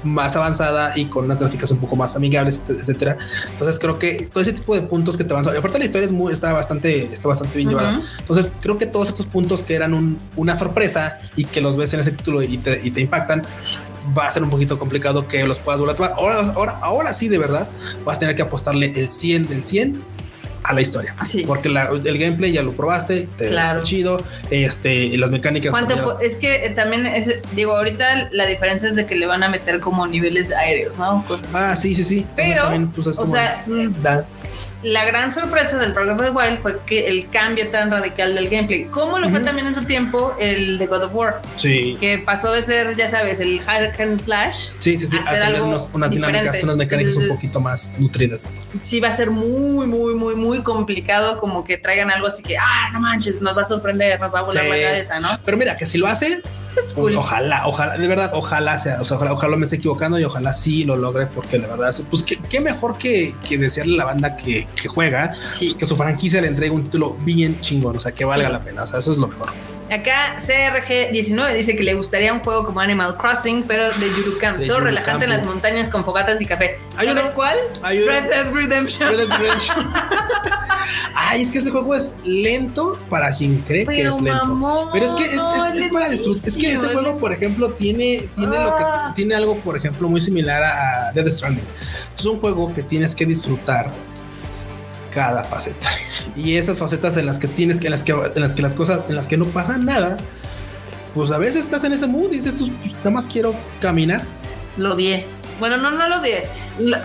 más avanzada y con unas gráficas un poco más amigables, etcétera. Entonces creo que todo ese tipo de puntos que te van a... Aparte la historia es muy, está bastante, está bastante bien Ujú. llevada. Entonces creo que todos estos puntos que eran un- una sorpresa y que los ves en ese título y te, y te impactan, va a ser un poquito complicado que los puedas volver a tomar. Ahora, ahora, ahora sí, de verdad, vas a tener que apostarle el 100 del 100 a la historia. Sí. Porque la- el gameplay ya lo probaste, te Claro. está chido, este, y las mecánicas. ¿Cuánto es que eh, también es, digo, ahorita la diferencia es de que le van a meter como niveles aéreos, ¿no? Cosas. Ah, sí, sí, sí. Pero, también, pues, es o como, sea, mm, da. La gran sorpresa del of the Wild fue que el cambio tan radical del gameplay, como lo fue Ujú. también en su tiempo el de God of War, Sí. que pasó de ser, ya sabes, el hack and slash, Sí, sí, sí. A hacer tener algo unos- unas dinámicas, diferente. unas mecánicas un Entonces, poquito más nutridas. sí va a ser muy, muy, muy, muy complicado como que traigan algo así que, ah, no manches, nos va a sorprender, nos va a volar Sí. la cabeza, ¿no? Pero mira, que si lo hace, cool. ojalá, ojalá, de verdad, ojalá sea, o sea, ojalá, ojalá me esté equivocando y ojalá sí lo logre, porque la verdad, pues qué, qué mejor que, que desearle a la banda que, que juega, Sí. pues, que su franquicia le entregue un título bien chingón, o sea, que valga Sí. la pena, o sea, eso es lo mejor. Acá CRG19 dice que le gustaría un juego como Animal Crossing, pero de Yurukamp, De todo Yuru relajante en las montañas con fogatas y café. ¿Sabes uno- cuál? Hay uno- Red Dead Redemption. Red Dead Redemption. Ay, es que ese juego es lento para quien cree que Pero, es lento. mamón, Pero es que es, es- es para disfrutar. Es que ese juego, por ejemplo, tiene, tiene, lo Ah. que, tiene algo, por ejemplo, muy similar a Dead Stranding. Es un juego que tienes que disfrutar cada faceta. Y esas facetas en las que tienes que, en las que, en las que las cosas, en las que no pasa nada, pues a veces estás en ese mood y dices, tú, pues, nada más quiero caminar. Lo odié. Bueno, no, no lo odié. Lo-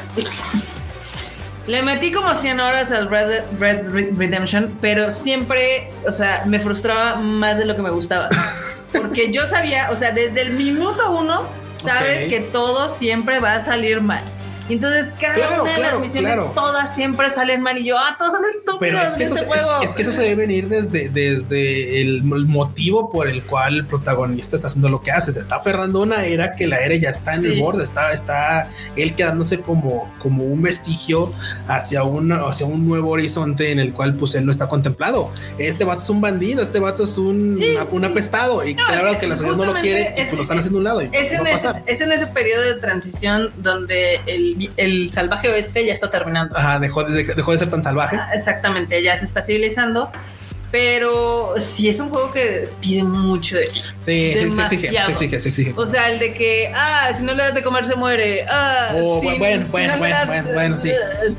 Le metí como 100 horas al Red, Dead- Red Red Redemption, pero siempre, o sea, me frustraba más de lo que me gustaba. Porque yo sabía, o sea, desde el minuto uno, sabes que todo siempre va a salir mal. Y entonces cada una de las misiones, todas siempre salen mal. Y yo, ah, todos son estúpidos Pero es que, eso, este juego. Es, que eso se debe venir desde, desde el, motivo por el cual el protagonista está haciendo lo que hace. Se está aferrando a una era que la era ya está en el borde, está, está él quedándose como, como un vestigio hacia un, hacia un nuevo horizonte en el cual pues él no está contemplado. Este vato es un bandido, este vato es un, un apestado. Y claro que la sociedad no lo quiere y pues lo están haciendo a un lado. es, en ese, es en ese periodo de transición donde el, el, salvaje oeste ya está terminando. Ajá, dejó de, dejó de ser tan salvaje. Ah, exactamente, ya se está civilizando. Pero sí es un juego que pide mucho de ti. Sí, se exige, se exige, se exige. O sea, el de que, ah, si no le das de comer se muere. Ah, oh, bueno, bueno, bueno, bueno, bueno, sí.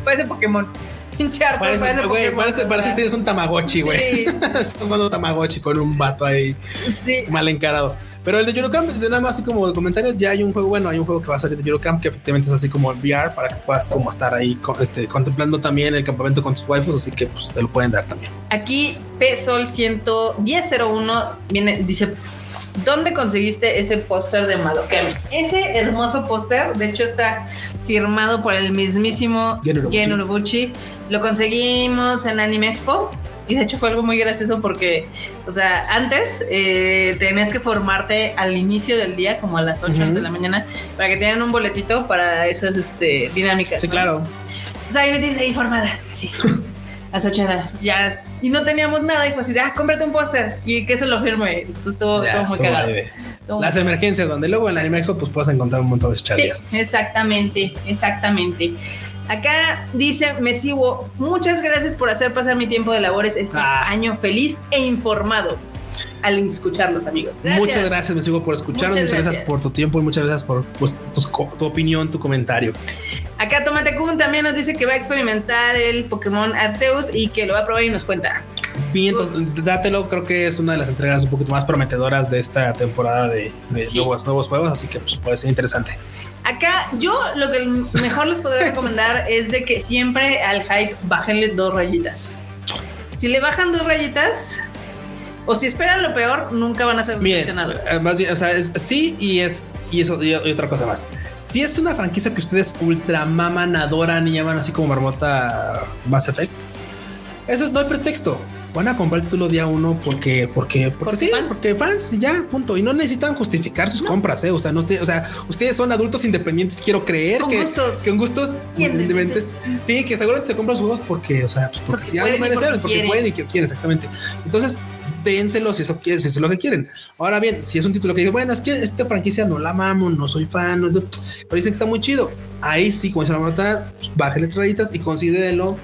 Parece Pokémon. Pinche parece, parece, güey, parece, parece que tienes un Tamagotchi, güey. Sí. Estás jugando Tamagotchi con un vato ahí sí. mal encarado. Pero el de Eurocamp, nada más así como de comentarios, ya hay un juego, bueno, hay un juego que va a salir de Eurocamp que efectivamente es así como el VR para que puedas como estar ahí este, contemplando también el campamento con tus waifus, así que pues te lo pueden dar también. Aquí PSOL 11001 viene, dice, ¿dónde conseguiste ese póster de Madokem? Ese hermoso póster, de hecho está firmado por el mismísimo Gen Urobuchi. Lo conseguimos en Anime Expo y de hecho fue algo muy gracioso porque, o sea, antes eh, tenías que formarte al inicio del día, como a las 8 de la mañana, para que te dieran un boletito para esas este, dinámicas. Sí, claro. Entonces ahí me tienes ahí formada. Sí. a las 8 ya. Y no teníamos nada y fue así, ah, cómprate un póster y que se lo firme. Entonces todo, todo muy cagado. Las emergencias, donde luego en Anime Expo pues puedes encontrar un montón de chadillas. Sí, exactamente, exactamente. Acá dice Mesivo, muchas gracias por hacer pasar mi tiempo de labores este ah. año feliz e informado al escucharlos, amigos. Muchas gracias, Mesivo, por escucharnos. Muchas, gracias. por tu tiempo y muchas gracias por pues, tu, opinión, tu comentario. Acá Tomate Kun también nos dice que va a experimentar el Pokémon Arceus y que lo va a probar y nos cuenta. Bien, entonces dátelo, creo que es una de las entregas un poquito más prometedoras de esta temporada de, nuevos, nuevos juegos, así que pues, puede ser interesante. Acá yo lo que mejor les podría recomendar es de que siempre al hype bájenle dos rayitas. Si le bajan dos rayitas, o si esperan lo peor, nunca van a ser decepcionados. Eh, más bien, o sea, sí y es y eso y otra cosa más. Si es una franquicia que ustedes ultra maman, adoran y llaman así como marmota Mass Effect, eso es, no hay pretexto van a comprar el título día uno porque, porque, porque, sí, fans? porque fans, ya, punto. Y no necesitan justificar sus compras, eh. O sea, no, o sea, ustedes son adultos independientes, quiero creer que, gustos. que gustos independientes. Sí, que seguramente se compran sus juegos porque, o sea, pues porque, si algo merecen, porque, pueden y que quieren, exactamente. Entonces, dénselo si eso quieren, si es lo que quieren. Ahora bien, si es un título que dice, bueno, es que esta franquicia no la amamo, no soy fan, pero dicen que está muy chido. Ahí sí, como dice la nota, pues, bájenle rayitas y considérenlo.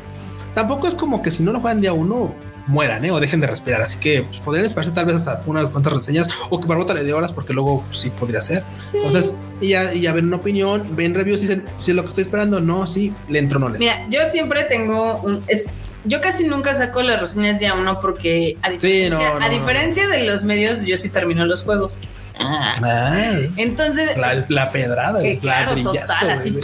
Tampoco es como que si no lo juegan día uno, mueran ¿eh? o dejen de respirar. Así que pues, podrían esperarse tal vez hasta unas cuantas reseñas o que Barbota le dé horas porque luego pues, sí podría ser. Entonces, y ya, y ya ven una opinión, ven reviews y dicen si es lo que estoy esperando, no, sí, le entro, no le Mira, yo siempre tengo un. yo casi nunca saco las reseñas de a uno porque a diferencia, a diferencia de los medios, yo sí termino los juegos. Entonces. La, pedrada, que, claro, total, así.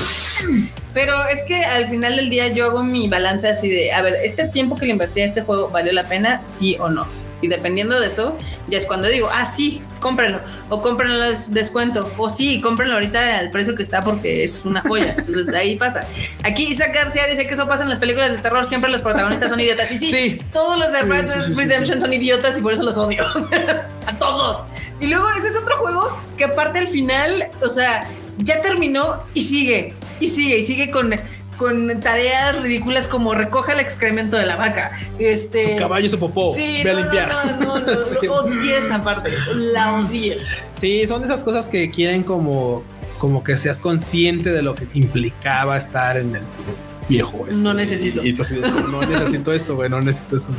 Pero es que al final del día yo hago mi balance así de, a ver, este tiempo que le invertí a este juego, ¿valió la pena? Sí o no. Y dependiendo de eso, ya es cuando digo, ah, sí, cómprenlo. O cómprenlo al descuento. O sí, cómprenlo ahorita al precio que está porque es una joya. Entonces ahí pasa. Aquí Isaac García dice que eso pasa en las películas de terror. Siempre los protagonistas son idiotas. Y sí, todos los de Red Dead Redemption son idiotas y por eso los odio. a todos. Y luego ese es otro juego que aparte al final, o sea, ya terminó y sigue y sigue, y sigue con, con tareas ridículas como recoja el excremento de la vaca. Este. Tu caballo se popó. Sí, ve a limpiar. No, no, no, sí. odié esa parte. La odié. Sí, son esas cosas que quieren como, como que seas consciente de lo que implicaba estar en el viejo. Este, no necesito. Y, no, necesito esto, güey, no necesito eso.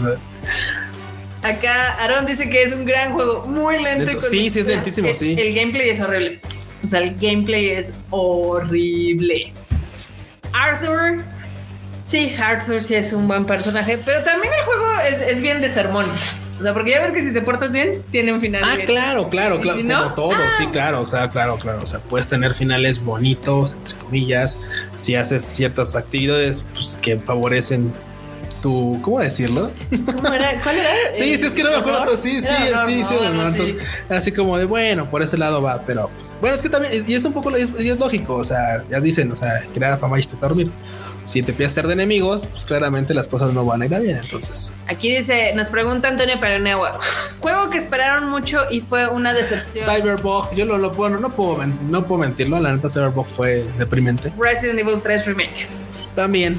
Acá Aaron dice que es un gran juego, muy lento. sí, sí, es lentísimo, sí. El gameplay es horrible. O sea, el gameplay es horrible. Arthur. Sí, Arthur sí es un buen personaje, pero también el juego es, bien de sermón. O sea, porque ya ves que si te portas bien, tiene un final. Ah, claro, claro, claro. como todo, sí, ah. claro, o sea, claro, claro. O sea, puedes tener finales bonitos, entre comillas, si haces ciertas actividades pues, que favorecen tu, ¿cómo decirlo? ¿Cómo era? ¿Cuál era? Sí, sí, es que no me acuerdo. Sí, sí, sí, sí, Entonces, así como de bueno, por ese lado va, pero pues, bueno, es que también, y es un poco, y es, lógico, o sea, ya dicen, o sea, crear fama y te dormir si te empiezas a ser de enemigos, pues claramente las cosas no van a ir bien. Entonces, aquí dice, nos pregunta Antonio Paranewa, juego que esperaron mucho y fue una decepción. Cyberbug, yo lo, lo puedo, no, puedo, no puedo mentirlo, la neta Cyberbug fue deprimente. Resident Evil 3 Remake. También,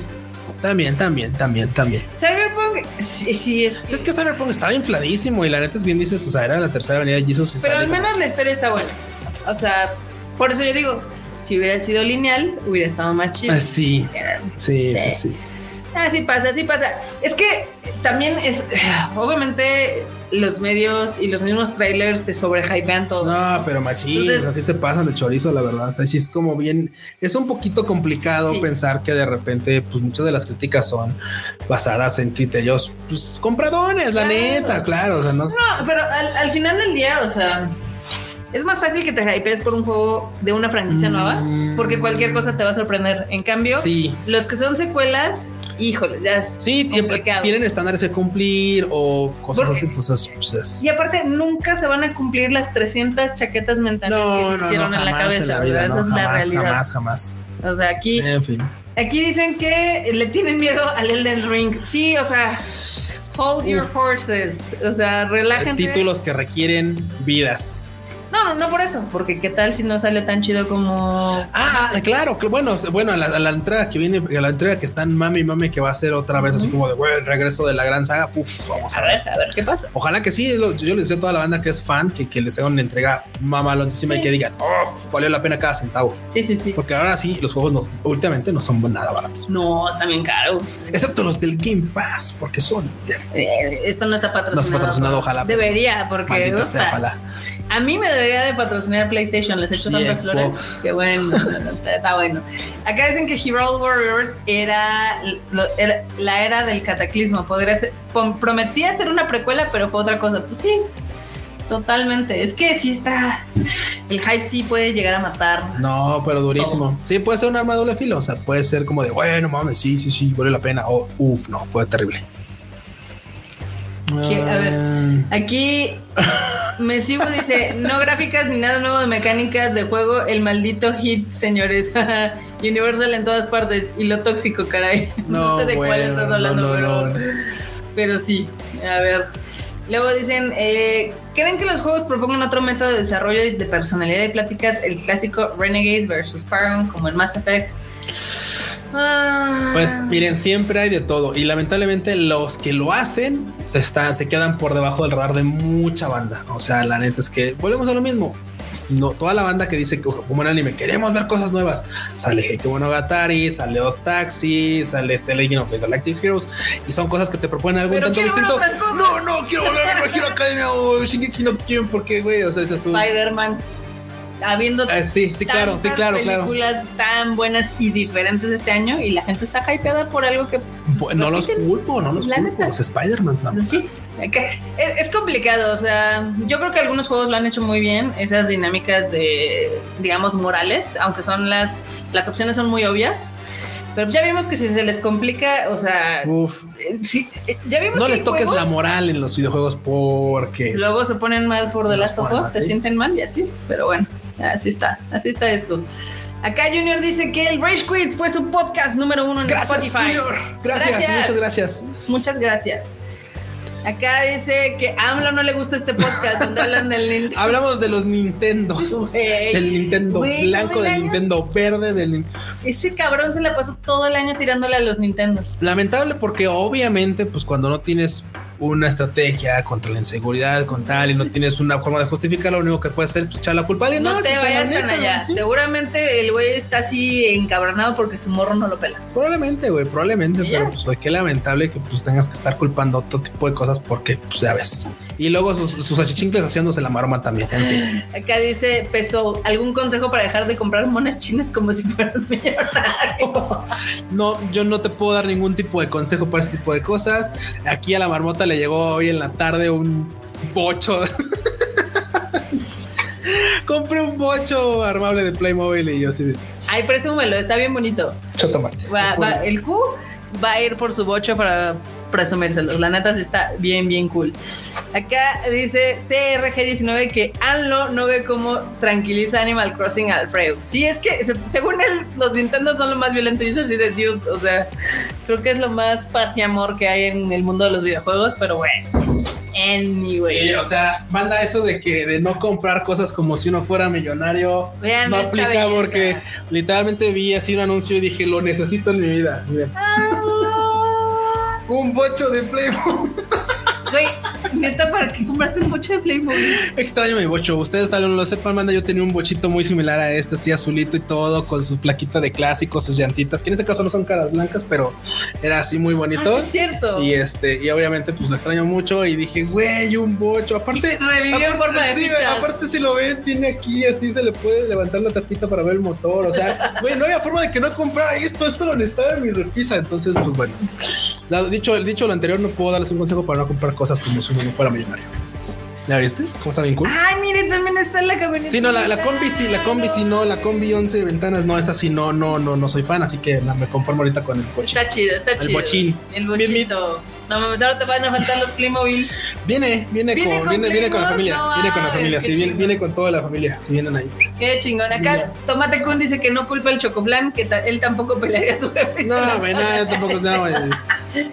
también, también, también, también. Cyberpunk, sí, sí es. Que... es que Cyberpunk estaba infladísimo y la neta es bien dices, o sea, era la tercera avenida de Jesus. Pero al menos la historia está buena. O sea, por eso yo digo, si hubiera sido lineal, hubiera estado más chido. Ah, sí. sí. sí, sí, Así pasa, así pasa. Es que también es, obviamente, los medios y los mismos trailers te sobrehypean todo. No, pero machis, así se pasan de chorizo, la verdad. Así es como bien, es un poquito complicado pensar que de repente, pues muchas de las críticas son basadas en criterios, pues compradones, la neta, claro. O sea, no, no pero al final del día, o sea es más fácil que te hypees por un juego de una franquicia nueva, porque cualquier cosa te va a sorprender. En cambio, los que son secuelas, híjole, ya es sí, tienen estándares que cumplir o cosas así, entonces pues Y aparte, nunca se van a cumplir las 300 chaquetas mentales que se hicieron en la cabeza. En la vida, Esa es la realidad. Jamás, jamás. O sea, aquí, en fin. aquí dicen que le tienen miedo al Elden Ring. Sí, o sea, hold your horses. O sea, relájense. Títulos que requieren vidas. No, no por eso, porque qué tal si no sale tan chido como. Ah, claro, bueno, bueno, a la, entrega que viene, a la entrega que están mami mami que va a ser otra vez así como de bueno, el regreso de la gran saga. Uf, vamos a, ver. A ver qué pasa. Ojalá que sí, yo les decía a toda la banda que es fan que, que les haga una entrega mamaloncísima y que digan, oh, valió la pena cada centavo. Sí, sí, sí. Porque ahora sí, los juegos últimamente no son nada baratos. No, están bien caros. Excepto los del Game Pass, porque son. Eh, esto no está patrocinado. No está patrocinado, ojalá. Debería, porque. ojalá. A mí me debería de patrocinar PlayStation, les he hecho tantas flores. Qué bueno, está bueno. Acá dicen que Hero Warriors era, la era del cataclismo. Podría ser, prometía ser una precuela, pero fue otra cosa. Pues sí, Totalmente. Es que sí está. El hype sí puede llegar a matar. No, pero durísimo. Sí, puede ser un arma de doble filo. O sea, puede ser como de, bueno, mames, sí, sí, sí, vale la pena. O, uff, no, fue terrible. A ver, ah. aquí Mesivo dice, no gráficas ni nada nuevo de mecánicas de juego, el maldito hit, señores. Universal en todas partes y lo tóxico, caray. No, sé de cuál estás hablando, pero, pero sí. A ver. Luego dicen, eh, ¿creen que los juegos propongan otro método de desarrollo de personalidad y pláticas? El clásico Renegade versus Paragon, como el Mass Effect. Pues miren, siempre hay de todo y lamentablemente los que lo hacen están, se quedan por debajo del radar de mucha banda. O sea, la neta es que volvemos a lo mismo. No, toda la banda que dice que como en anime queremos ver cosas nuevas. Sale que bueno Gatari, sale Taxi, sale este Legend of the Galactic Heroes y son cosas que te proponen algo tanto distinto. No, no, quiero volver a ver Hero Academia o Shingeki no Kyojin porque güey, o sea, es Spider-Man habiendo ah, sí, sí, claro, sí, claro, películas tan buenas y diferentes este año y la gente está hypeada por algo que no los culpo, no los culpo, los Spider-Man. Sí, es, complicado, o sea, yo creo que algunos juegos lo han hecho muy bien, esas dinámicas de, digamos, morales, aunque son las, las opciones son muy obvias. Pero ya vimos que si se les complica, o sea, Uf. Eh, eh, ya vimos no les toques la moral en los videojuegos porque luego se ponen mal por The Last of Us, se sienten mal y así, pero bueno. Así está, así está esto. Acá Junior dice que el Rage Quit fue su podcast número uno en Spotify. Gracias, muchas gracias. Muchas gracias. Acá dice que a AMLO no le gusta este podcast donde hablan del Nintendo. Hablamos de los Nintendos. Del Nintendo blanco, del Nintendo verde, del Ese cabrón se la pasó todo el año tirándole a los Nintendos. Lamentable porque obviamente, pues cuando no tienes una estrategia contra la inseguridad, con tal, y no tienes una forma de justificar, lo único que puedes hacer es echar la culpa a alguien No te vayas tan allá. Seguramente el güey está así encabronado porque su morro no lo pela. Probablemente, güey, probablemente, pero pues qué lamentable que pues tengas que estar culpando otro tipo de cosas porque, pues ya ves. Y luego sus, sus haciéndose la maroma también. Acá dice Peso, ¿algún consejo para dejar de comprar monas chinas como si fueras millonario? no, yo no te puedo dar ningún tipo de consejo para ese tipo de cosas. Aquí a la marmota le llegó hoy en la tarde un bocho. Compré un bocho armable de Playmobil y yo así de. Ay, presúmelo, está bien bonito. Chotomate. el Q va a ir por su bocho para presumírselos. La neta sí está bien, bien cool. Acá dice CRG19 que Anlo no ve cómo tranquiliza Animal Crossing a Alfredo. Sí, es que se- según él, los Nintendo son lo más violento y eso así de dude. O sea, creo que es lo más paz y amor que hay en el mundo de los videojuegos, pero bueno. Anyway. Sí, o sea, manda eso de que de no comprar cosas como si uno fuera millonario. Vean no aplica belleza. porque literalmente vi así un anuncio y dije, lo necesito en mi vida. Miren. Un bocho de Playmobil. Güey, neta, ¿para qué compraste un bocho de Playmobil? Extraño mi bocho. Ustedes tal vez no lo sepan, manda. Yo tenía un bochito muy similar a este, así azulito y todo, con su plaquita de clásico, sus llantitas, que en este caso no son caras blancas, pero era así muy bonito. Ah, sí cierto. Y este, y obviamente, pues lo extraño mucho. Y dije, güey, un bocho. Aparte, en aparte, forma de sí, aparte, si lo ven, tiene aquí así, se le puede levantar la tapita para ver el motor. O sea, güey, no había forma de que no comprara esto. Esto lo necesitaba en mi repisa. Entonces, pues bueno, dicho, dicho lo anterior, no puedo darles un consejo para no comprar cosas como si uno no fuera millonario. ¿Ya viste? ¿Cómo está bien cool? Ay, mire, también está en la camioneta. Sí, no, la, la combi sí, la combi sí, no, la combi 11 ventanas, no, esa sí, no, no, no, no soy fan, así que la- me conformo ahorita con el coche. Está chido, está El chido. bochín. El Bien, bien. bochito. No mames, ahora te van a faltar los Playmobil. Viene, viene, ¿Viene con, con viene, viene con la familia, No viene con la familia, sí, viene, viene con toda la familia, si vienen ahí. Qué chingón. Acá Tomate Kun dice que no culpa el Chocoflan, que ta- él tampoco pelearía su jefe. No, güey, no, yo tampoco no, güey.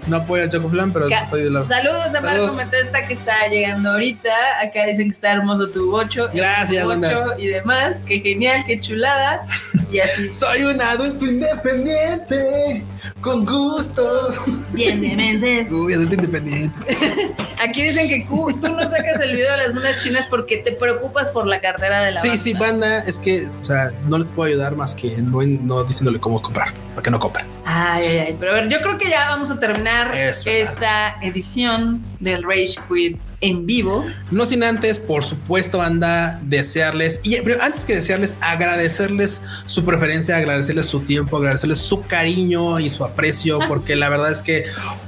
no apoyo al Chocoflan, pero Ca- estoy de lado. Saludos a Marco. Metesta que está llegando ahorita. Acá dicen que está hermoso tu bocho. Gracias, bocho y demás. Qué genial, qué chulada. Y así. Soy un adulto independiente, con gustos. Bien de mentes. Uy, adulto independiente. Aquí dicen que tú no sacas el video de las monas chinas porque te preocupas por la cartera de la Sí, banda. sí, banda, es que, o sea, no les puedo ayudar más que no, no diciéndole cómo comprar, para que no compren. Ay, ay, ay. Pero a ver, yo creo que ya vamos a terminar esta edición del Rage Quit en vivo. No sin antes, por supuesto, banda, desearles, y pero antes que desearles, agradecerles su preferencia, agradecerles su tiempo, agradecerles su cariño y su aprecio, porque la verdad es que,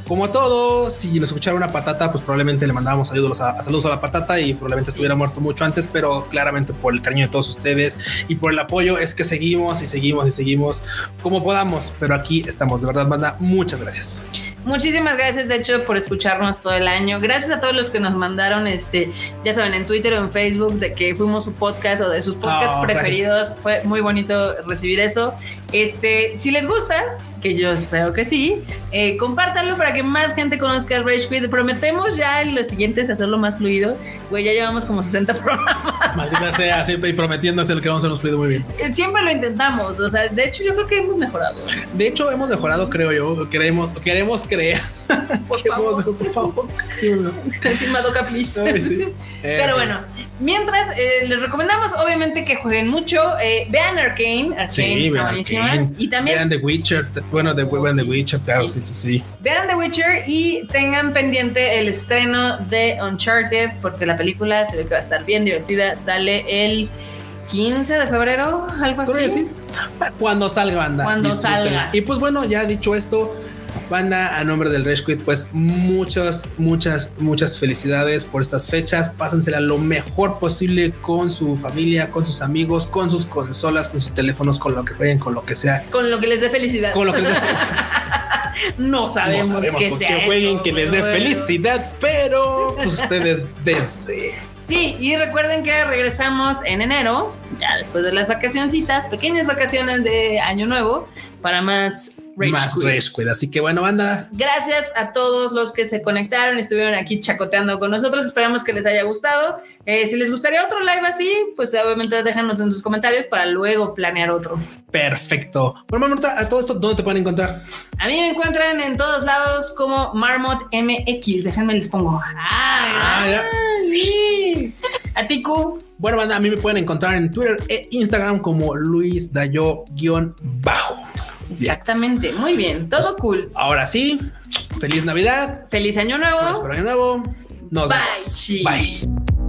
como todo, si nos escuchara una patata, pues probablemente le mandábamos saludos a, saludos a la patata y probablemente estuviera muerto mucho antes, pero claramente por el cariño de todos ustedes y por el apoyo es que seguimos y seguimos y seguimos como podamos, pero aquí estamos, de verdad, banda, muchas gracias. Muchísimas gracias, de hecho, por escucharnos todo el año. Gracias a todos los que nos mandaron, este, ya saben, en Twitter o en Facebook, de que fuimos su podcast o de sus podcasts Oh, preferidos. Fue muy bonito recibir eso. Este, si les gusta, que yo espero que sí, eh, compártanlo para que más gente conozca el Rage Quit. Prometemos ya en los siguientes hacerlo más fluido. Güey, ya llevamos como 60 programas. Maldita sea, siempre y prometiéndose lo que vamos a nos fluido muy bien. Siempre lo intentamos. O sea, de hecho, yo creo que hemos mejorado. De hecho, hemos mejorado, creo yo. Queremos, queremos creer. Por hemos favor. por favor. Sí, no. Encima Doca, please. Ay, sí. Eh, Pero bueno, mientras eh, les recomendamos obviamente que jueguen mucho, eh, vean Arcane, Arcane Sí, vean. Arcane. y también Vean The Witcher. Bueno, de, vean The. Witcher, claro, Sí. sí, sí, vean The Witcher y tengan pendiente el estreno de Uncharted porque la película se ve que va a estar bien divertida, sale el 15 de febrero, algo así. sí. Cuando salga, banda. Cuando salga. Y pues bueno, ya dicho esto, banda, a nombre del Rage Quit, pues muchas, muchas, muchas felicidades por estas fechas. Pásensela lo mejor posible con su familia, con sus amigos, con sus consolas, con sus teléfonos, con lo que jueguen, con lo que sea. Con lo que les dé felicidad. Con lo que les dé no sabemos, no sabemos que sea qué jueguen, que les dé bueno. felicidad, pero pues ustedes dense. Sí, y recuerden que regresamos en enero, ya después de las vacacioncitas, pequeñas vacaciones de Año Nuevo, para más Rage Más. Rage. Así que bueno, banda, Gracias a todos los que se conectaron y estuvieron aquí chacoteando con nosotros. Esperamos que les haya gustado. Eh, si les gustaría otro live así, pues obviamente déjanos en sus comentarios para luego planear otro. perfecto. Bueno, Marmota, a todo esto, ¿dónde te pueden encontrar? A mí me encuentran en todos lados como Marmot MX. Déjenme les pongo. Ah, Ah, mira. sí. A ti, Q. Bueno, banda, a mí me pueden encontrar en Twitter e Instagram como Luis Dayo-bajo. Exactamente. Muy bien. Todo cool. Ahora sí, feliz Navidad, Feliz año nuevo. próspero año nuevo. Nos Bye, vemos. Bye.